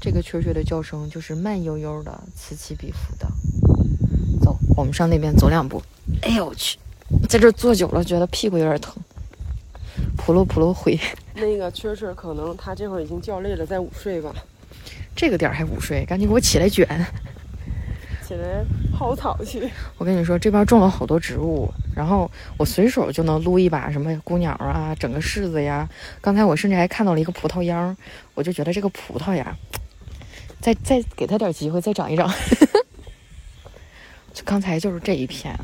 这个蛐儿蛐儿的叫声就是慢悠悠的，此起彼伏的。走，我们上那边走两步。哎呦我去，在这儿坐久了，觉得屁股有点疼。扑噜扑噜灰，[LAUGHS] 那个蛐蛐可能他这会儿已经叫累了，在午睡吧。这个点儿还午睡，赶紧给我起来卷。[LAUGHS] 起来薅草去。我跟你说，这边种了好多植物，然后我随手就能撸一把什么姑鸟啊，整个柿子呀。刚才我甚至还看到了一个葡萄秧，我就觉得这个葡萄呀，再再给它点机会，再长一长。[LAUGHS] 就刚才就是这一片，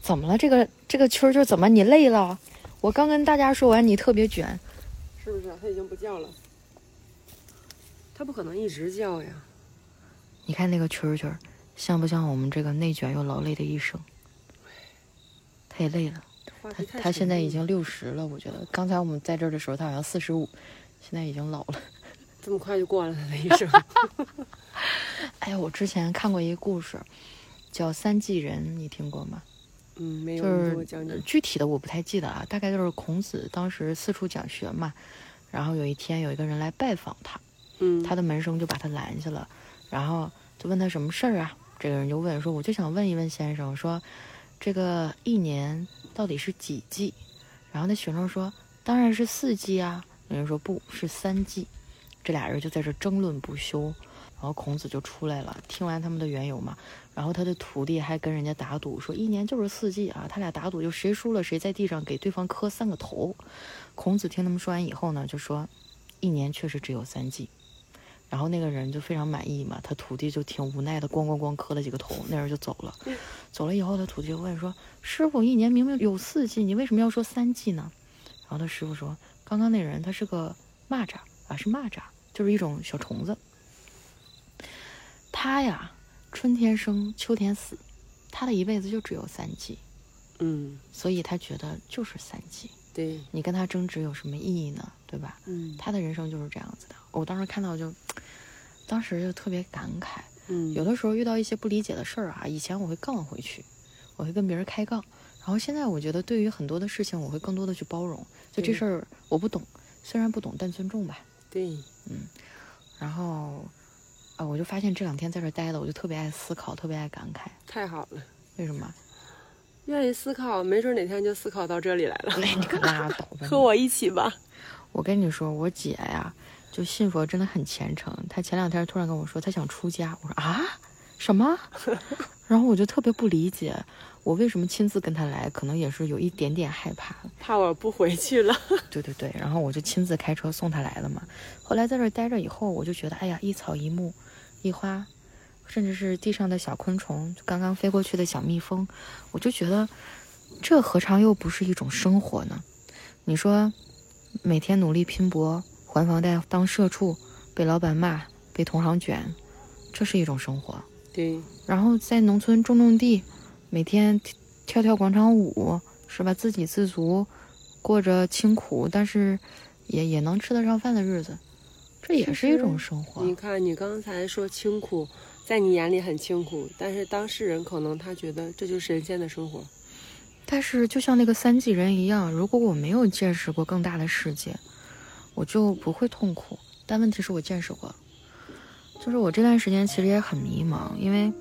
怎么了？这个这个蛐儿怎么你累了？我刚跟大家说完，你特别卷，是不是？它已经不叫了，它不可能一直叫呀。你看那个蛐蛐，像不像我们这个内卷又劳累的一生？它也累了，它它现在已经六十了，我觉得刚才我们在这儿的时候，它好像四十五，现在已经老了。这么快就过了它的一 [LAUGHS] 生？[LAUGHS] 哎呀，我之前看过一个故事，叫《三季人》，你听过吗？嗯，没有。就是具体的我不太记得啊，大概就是孔子当时四处讲学嘛，然后有一天有一个人来拜访他，嗯，他的门生就把他拦下了，然后就问他什么事儿啊？这个人就问说，我就想问一问先生，说这个一年到底是几季？然后那学生说，当然是四季啊。那人说不是三季，这俩人就在这争论不休。然后孔子就出来了，听完他们的缘由嘛，然后他的徒弟还跟人家打赌说一年就是四季啊，他俩打赌就谁输了谁在地上给对方磕三个头。孔子听他们说完以后呢，就说一年确实只有三季。然后那个人就非常满意嘛，他徒弟就挺无奈的，咣咣咣磕了几个头，那人就走了。走了以后，他徒弟就问说：“师傅，一年明明有四季，你为什么要说三季呢？”然后他师傅说：“刚刚那人他是个蚂蚱啊，是蚂蚱，就是一种小虫子。”他呀，春天生，秋天死，他的一辈子就只有三季，嗯，所以他觉得就是三季。对你跟他争执有什么意义呢？对吧？嗯，他的人生就是这样子的。我当时看到就，当时就特别感慨。嗯，有的时候遇到一些不理解的事儿啊，以前我会杠回去，我会跟别人开杠，然后现在我觉得对于很多的事情，我会更多的去包容。就这事儿我不懂，虽然不懂，但尊重吧。对，嗯，然后。啊，我就发现这两天在这待的，我就特别爱思考，特别爱感慨。太好了，为什么？愿意思考，没准哪天就思考到这里来了。你可拉倒吧！[LAUGHS] 和我一起吧。我跟你说，我姐呀，就信佛真的很虔诚。她前两天突然跟我说，她想出家。我说啊，什么？[LAUGHS] 然后我就特别不理解，我为什么亲自跟她来，可能也是有一点点害怕，怕我不回去了。[LAUGHS] 对对对，然后我就亲自开车送她来了嘛。后来在这待着以后，我就觉得，哎呀，一草一木。一花，甚至是地上的小昆虫，刚刚飞过去的小蜜蜂，我就觉得，这何尝又不是一种生活呢？你说，每天努力拼搏还房贷、当社畜，被老板骂、被同行卷，这是一种生活。对。然后在农村种种地，每天跳跳广场舞，是吧？自给自足，过着清苦但是也也能吃得上饭的日子。这也是一种生活。你看，你刚才说清苦，在你眼里很清苦，但是当事人可能他觉得这就是神仙的生活。但是就像那个三季人一样，如果我没有见识过更大的世界，我就不会痛苦。但问题是我见识过，就是我这段时间其实也很迷茫，因为，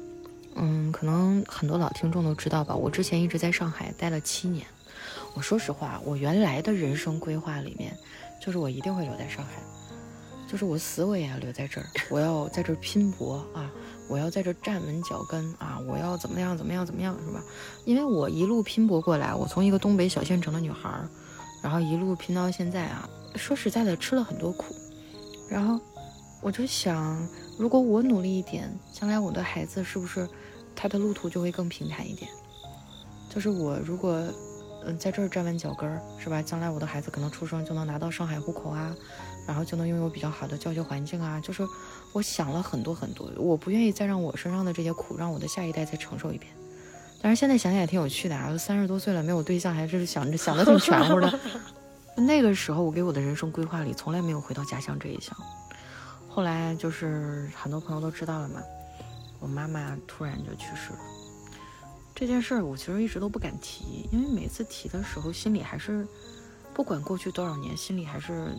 嗯，可能很多老听众都知道吧，我之前一直在上海待了七年。我说实话，我原来的人生规划里面，就是我一定会留在上海。就是我死我也要留在这儿，我要在这儿拼搏啊！我要在这儿站稳脚跟啊！我要怎么样怎么样怎么样，是吧？因为我一路拼搏过来，我从一个东北小县城的女孩儿，然后一路拼到现在啊，说实在的，吃了很多苦。然后我就想，如果我努力一点，将来我的孩子是不是他的路途就会更平坦一点？就是我如果嗯在这儿站稳脚跟儿，是吧？将来我的孩子可能出生就能拿到上海户口啊。然后就能拥有比较好的教学环境啊！就是我想了很多很多，我不愿意再让我身上的这些苦让我的下一代再承受一遍。但是现在想想也挺有趣的啊！都三十多岁了，没有对象，还是想着想的挺全乎的。[LAUGHS] 那个时候我给我的人生规划里从来没有回到家乡这一项。后来就是很多朋友都知道了嘛，我妈妈突然就去世了。这件事儿我其实一直都不敢提，因为每次提的时候心里还是，不管过去多少年，心里还是。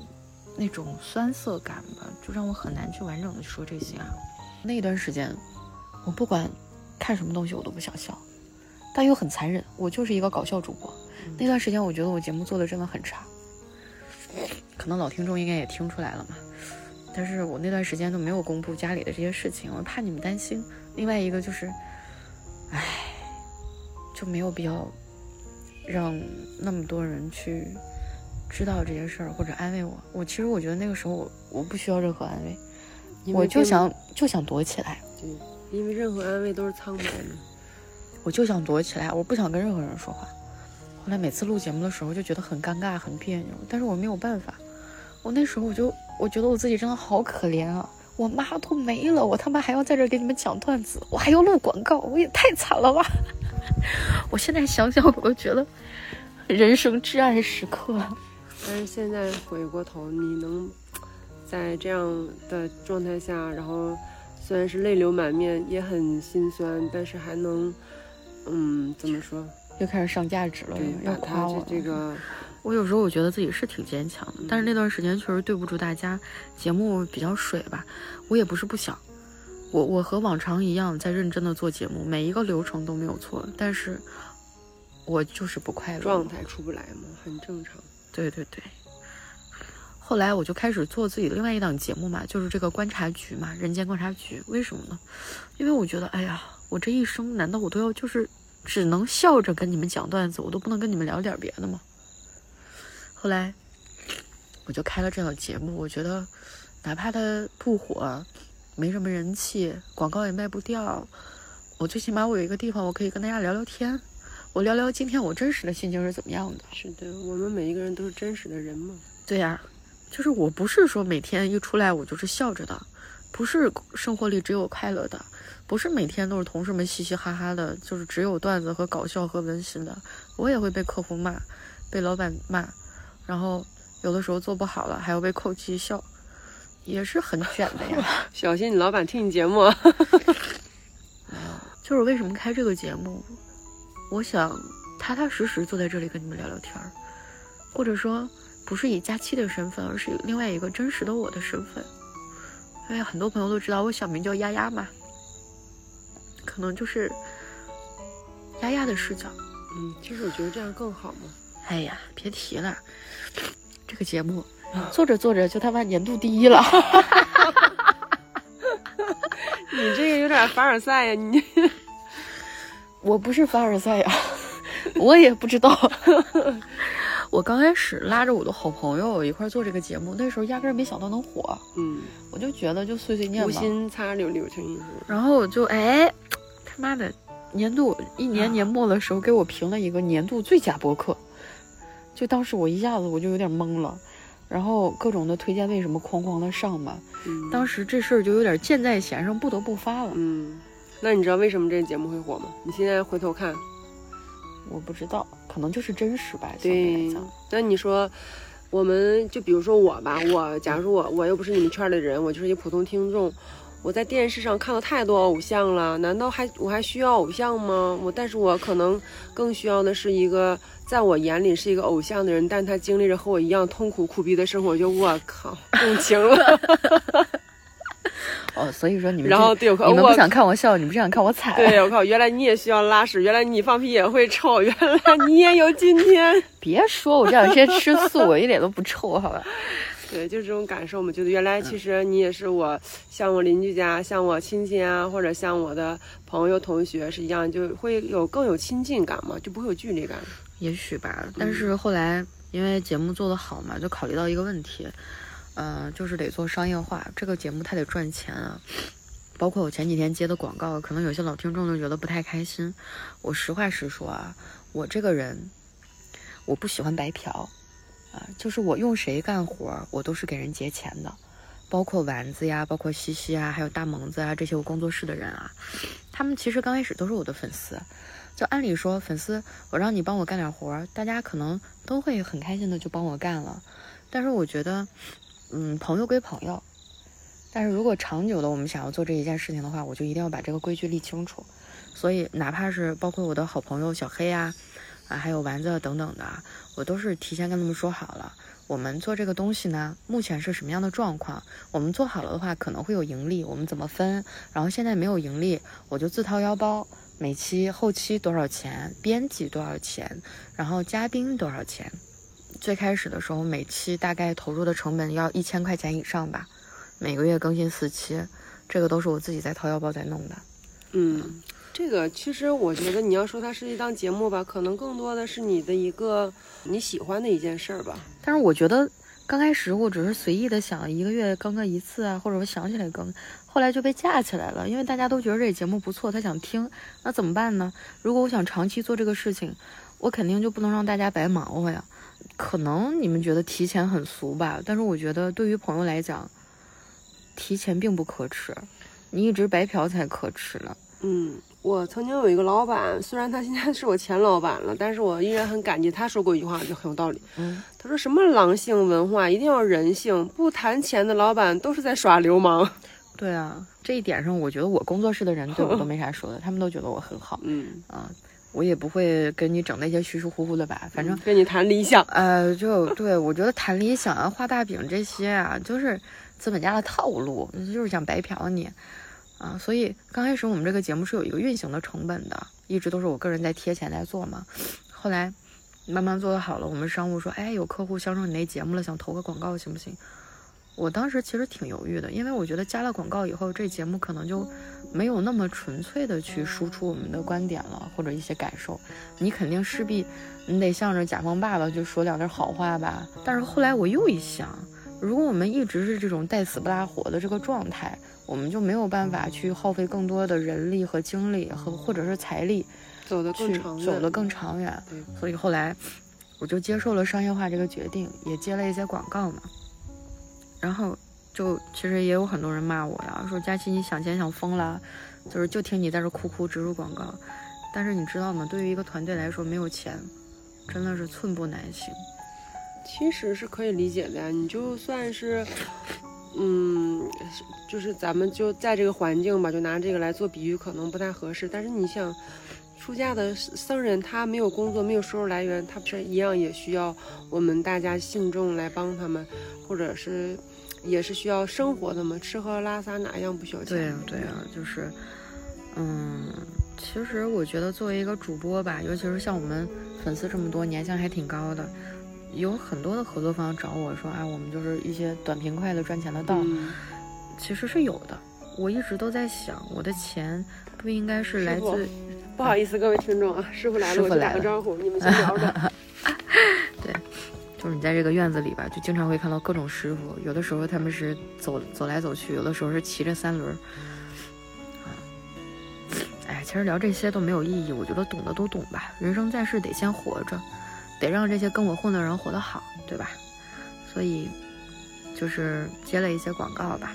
那种酸涩感吧，就让我很难去完整的说这些啊。那一段时间，我不管看什么东西，我都不想笑，但又很残忍。我就是一个搞笑主播。那段时间，我觉得我节目做的真的很差，可能老听众应该也听出来了嘛。但是我那段时间都没有公布家里的这些事情，我怕你们担心。另外一个就是，唉，就没有必要让那么多人去知道这些事儿或者安慰我。我其实我觉得那个时候我我不需要任何安慰，我就想就想躲起来。对，因为任何安慰都是苍白的。我就想躲起来，我不想跟任何人说话。后来每次录节目的时候就觉得很尴尬、很别扭，但是我没有办法。我那时候我就我觉得我自己真的好可怜啊！我妈都没了，我他妈还要在这给你们讲段子，我还要录广告，我也太惨了吧！[LAUGHS] 我现在想想我都觉得人生至暗时刻。但是现在回过头，你能在这样的状态下，然后虽然是泪流满面，也很心酸，但是还能。嗯，怎么说？又开始上价值了，要夸我。这个，我有时候我觉得自己是挺坚强的，但是那段时间确实对不住大家，节目比较水吧。我也不是不想，我我和往常一样在认真的做节目，每一个流程都没有错，但是我就是不快乐，状态出不来嘛，很正常。对对对。后来我就开始做自己的另外一档节目嘛，就是这个观察局嘛，人间观察局。为什么呢？因为我觉得，哎呀。我这一生难道我都要就是只能笑着跟你们讲段子，我都不能跟你们聊点别的吗？后来我就开了这档节目，我觉得哪怕它不火，没什么人气，广告也卖不掉，我最起码我有一个地方我可以跟大家聊聊天，我聊聊今天我真实的心情是怎么样的。是的，我们每一个人都是真实的人嘛。对呀，就是我不是说每天一出来我就是笑着的，不是生活里只有快乐的。不是每天都是同事们嘻嘻哈哈的，就是只有段子和搞笑和温馨的。我也会被客户骂，被老板骂，然后有的时候做不好了还要被扣绩效，也是很卷的呀。[LAUGHS] 小心你老板听你节目。[LAUGHS] 没有，就是为什么开这个节目，我想踏踏实实坐在这里跟你们聊聊天儿，或者说不是以佳期的身份，而是另外一个真实的我的身份。因为很多朋友都知道我小名叫丫丫嘛。可能就是丫丫的视角，嗯，其实我觉得这样更好嘛。哎呀，别提了，这个节目做着做着就他妈年度第一了。[LAUGHS] 你这个有点凡尔赛呀，你。我不是凡尔赛呀，[LAUGHS] 我也不知道。[LAUGHS] 我刚开始拉着我的好朋友一块做这个节目，那时候压根没想到能火。嗯，我就觉得就碎碎念吧，无心插柳柳成荫。然后我就哎。妈的，年度一年年末的时候给我评了一个年度最佳播客，就当时我一下子我就有点懵了，然后各种的推荐为什么哐哐的上嘛，当时这事儿就有点箭在弦上，不得不发了。嗯，那你知道为什么这个节目会火吗？你现在回头看，我不知道，可能就是真实吧。对，那你说，我们就比如说我吧，我假如我我又不是你们圈的人，我就是一普通听众。我在电视上看到太多偶像了，难道还我还需要偶像吗？我但是我可能更需要的是一个在我眼里是一个偶像的人，但他经历着和我一样痛苦苦逼的生活，就我靠共情了。[LAUGHS] 哦，所以说你们然后对，你们不想看我笑，你不想看我惨。对，我靠，原来你也需要拉屎，原来你放屁也会臭，原来你也有今天。[LAUGHS] 别说我这两天吃素，我一点都不臭，好吧？[LAUGHS] 对，就是这种感受嘛，觉得原来其实你也是我，像我邻居家，像我亲戚啊，或者像我的朋友同学是一样，就会有更有亲近感嘛，就不会有距离感。也许吧，但是后来因为节目做得好嘛，就考虑到一个问题，嗯，就是得做商业化，这个节目它得赚钱啊。包括我前几天接的广告，可能有些老听众就觉得不太开心。我实话实说啊，我这个人，我不喜欢白嫖。啊，就是我用谁干活，我都是给人结钱的，包括丸子呀，包括西西啊，还有大萌子啊，这些我工作室的人啊，他们其实刚开始都是我的粉丝。就按理说，粉丝我让你帮我干点活，大家可能都会很开心的就帮我干了。但是我觉得，嗯，朋友归朋友，但是如果长久的我们想要做这一件事情的话，我就一定要把这个规矩立清楚。所以，哪怕是包括我的好朋友小黑呀。啊，还有丸子等等的，我都是提前跟他们说好了。我们做这个东西呢，目前是什么样的状况？我们做好了的话，可能会有盈利，我们怎么分？然后现在没有盈利，我就自掏腰包，每期后期多少钱？编辑多少钱？然后嘉宾多少钱？最开始的时候，每期大概投入的成本要一千块钱以上吧。每个月更新四期，这个都是我自己在掏腰包在弄的。嗯，这个其实我觉得你要说它是一档节目吧，可能更多的是你的一个你喜欢的一件事儿吧。但是我觉得刚开始我只是随意的想一个月更个一次啊，或者我想起来更，后来就被架起来了，因为大家都觉得这节目不错，他想听，那怎么办呢？如果我想长期做这个事情，我肯定就不能让大家白忙活呀。可能你们觉得提前很俗吧，但是我觉得对于朋友来讲，提前并不可耻，你一直白嫖才可耻呢。嗯，我曾经有一个老板，虽然他现在是我前老板了，但是我依然很感激他说过一句话，就很有道理。嗯，他说什么狼性文化一定要人性，不谈钱的老板都是在耍流氓。[LAUGHS] 对啊，这一点上，我觉得我工作室的人对我都 [LAUGHS] 没啥说的，他们都觉得我很好。嗯啊，我也不会跟你整那些虚虚乎乎的吧，反正跟你谈理想。呃，就对我觉得谈理想啊、[LAUGHS] 画大饼这些啊，就是资本家的套路，就是想白嫖你啊。所以刚开始我们这个节目是有一个运行的成本的，一直都是我个人在贴钱在做嘛。后来慢慢做的好了，我们商务说，哎，有客户相中你那节目了，想投个广告行不行？我当时其实挺犹豫的，因为我觉得加了广告以后，这节目可能就没有那么纯粹的去输出我们的观点了，或者一些感受。你肯定势必你得向着甲方爸爸就说两句好话吧。但是后来我又一想，如果我们一直是这种带死不拉活的这个状态，我们就没有办法去耗费更多的人力和精力和或者是财力，走得更长远，走得更长远。所以后来我就接受了商业化这个决定，也接了一些广告嘛。然后就其实也有很多人骂我呀，说佳琪你想钱想疯了，就是就听你在这哭哭植入广告。但是你知道吗？对于一个团队来说，没有钱真的是寸步难行。其实是可以理解的呀。你就算是，嗯，就是咱们就在这个环境吧，就拿这个来做比喻，可能不太合适。但是你想，出家的僧人他没有工作，没有收入来源，他不是一样也需要我们大家信众来帮他们，或者是也是需要生活的嘛？吃喝拉撒哪样不需要钱？对啊，对啊，就是，嗯，其实我觉得作为一个主播吧，尤其是像我们粉丝这么多，年限还挺高的，有很多的合作方找我说，啊，我们就是一些短平快的赚钱的道，嗯，其实是有的。我一直都在想，我的钱不应该是来自，不好意思，各位听众啊，师傅来了，我去打个招呼，你们先聊着。[LAUGHS] 就是你在这个院子里吧，就经常会看到各种师傅，有的时候他们是走走来走去，有的时候是骑着三轮儿，啊，哎，其实聊这些都没有意义，我觉得懂的都懂吧。人生在世得先活着，得让这些跟我混的人活得好，对吧？所以就是接了一些广告吧。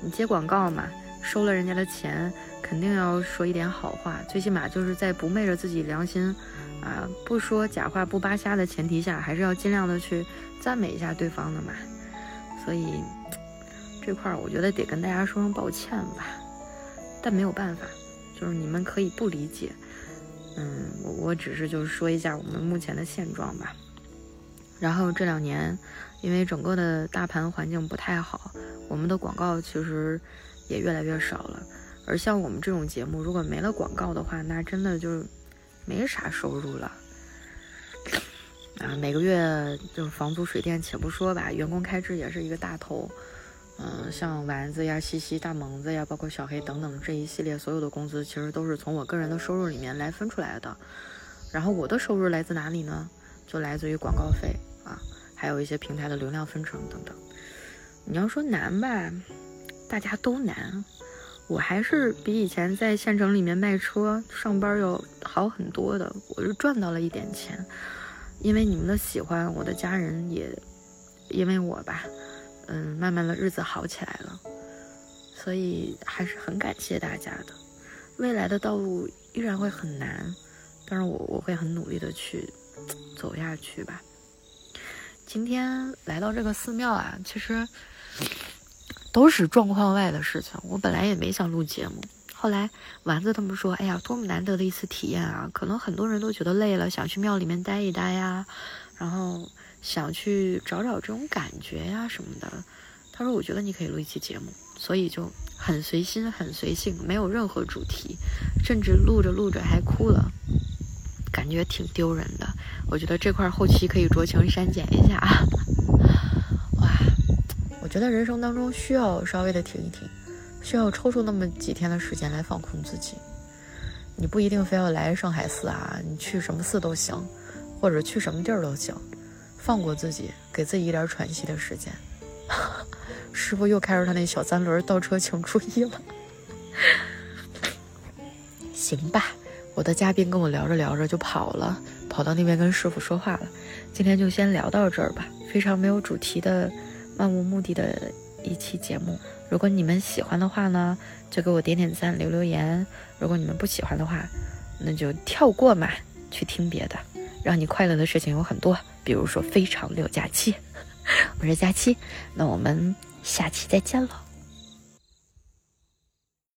你接广告嘛，收了人家的钱，肯定要说一点好话，最起码就是在不昧着自己良心。啊，不说假话不扒瞎的前提下，还是要尽量的去赞美一下对方的嘛。所以这块儿我觉得得跟大家说声抱歉吧，但没有办法，就是你们可以不理解，嗯，我我只是就是说一下我们目前的现状吧。然后这两年，因为整个的大盘环境不太好，我们的广告其实也越来越少了。而像我们这种节目，如果没了广告的话，那真的就没啥收入了。啊，每个月就房租、水电且不说吧，员工开支也是一个大头。嗯，像丸子呀、西西、大萌子呀，包括小黑等等这一系列所有的工资，其实都是从我个人的收入里面来分出来的。然后我的收入来自哪里呢？就来自于广告费啊，还有一些平台的流量分成等等。你要说难吧，大家都难。我还是比以前在县城里面卖车上班要好很多的，我是赚到了一点钱，因为你们的喜欢，我的家人也因为我吧，嗯，慢慢的日子好起来了，所以还是很感谢大家的。未来的道路依然会很难，但是我我会很努力的去走下去吧。今天来到这个寺庙啊，其实。都是状况外的事情。我本来也没想录节目，后来丸子他们说：“哎呀，多么难得的一次体验啊！可能很多人都觉得累了，想去庙里面待一待呀，然后想去找找这种感觉呀什么的。”他说：“我觉得你可以录一期节目。”所以就很随心、很随性，没有任何主题，甚至录着录着还哭了，感觉挺丢人的。我觉得这块后期可以酌情删减一下啊。觉得人生当中需要稍微的停一停，需要抽出那么几天的时间来放空自己。你不一定非要来上海寺啊，你去什么寺都行，或者去什么地儿都行，放过自己，给自己一点喘息的时间。[LAUGHS] 师傅又开着他那小三轮倒车请注意了。行吧，我的嘉宾跟我聊着聊着就跑了，跑到那边跟师傅说话了。今天就先聊到这儿吧，非常没有主题的、漫无目的的一期节目。如果你们喜欢的话呢，就给我点点赞、留留言；如果你们不喜欢的话，那就跳过嘛，去听别的。让你快乐的事情有很多，比如说非常六加七。[LAUGHS] 我是佳期，那我们下期再见了。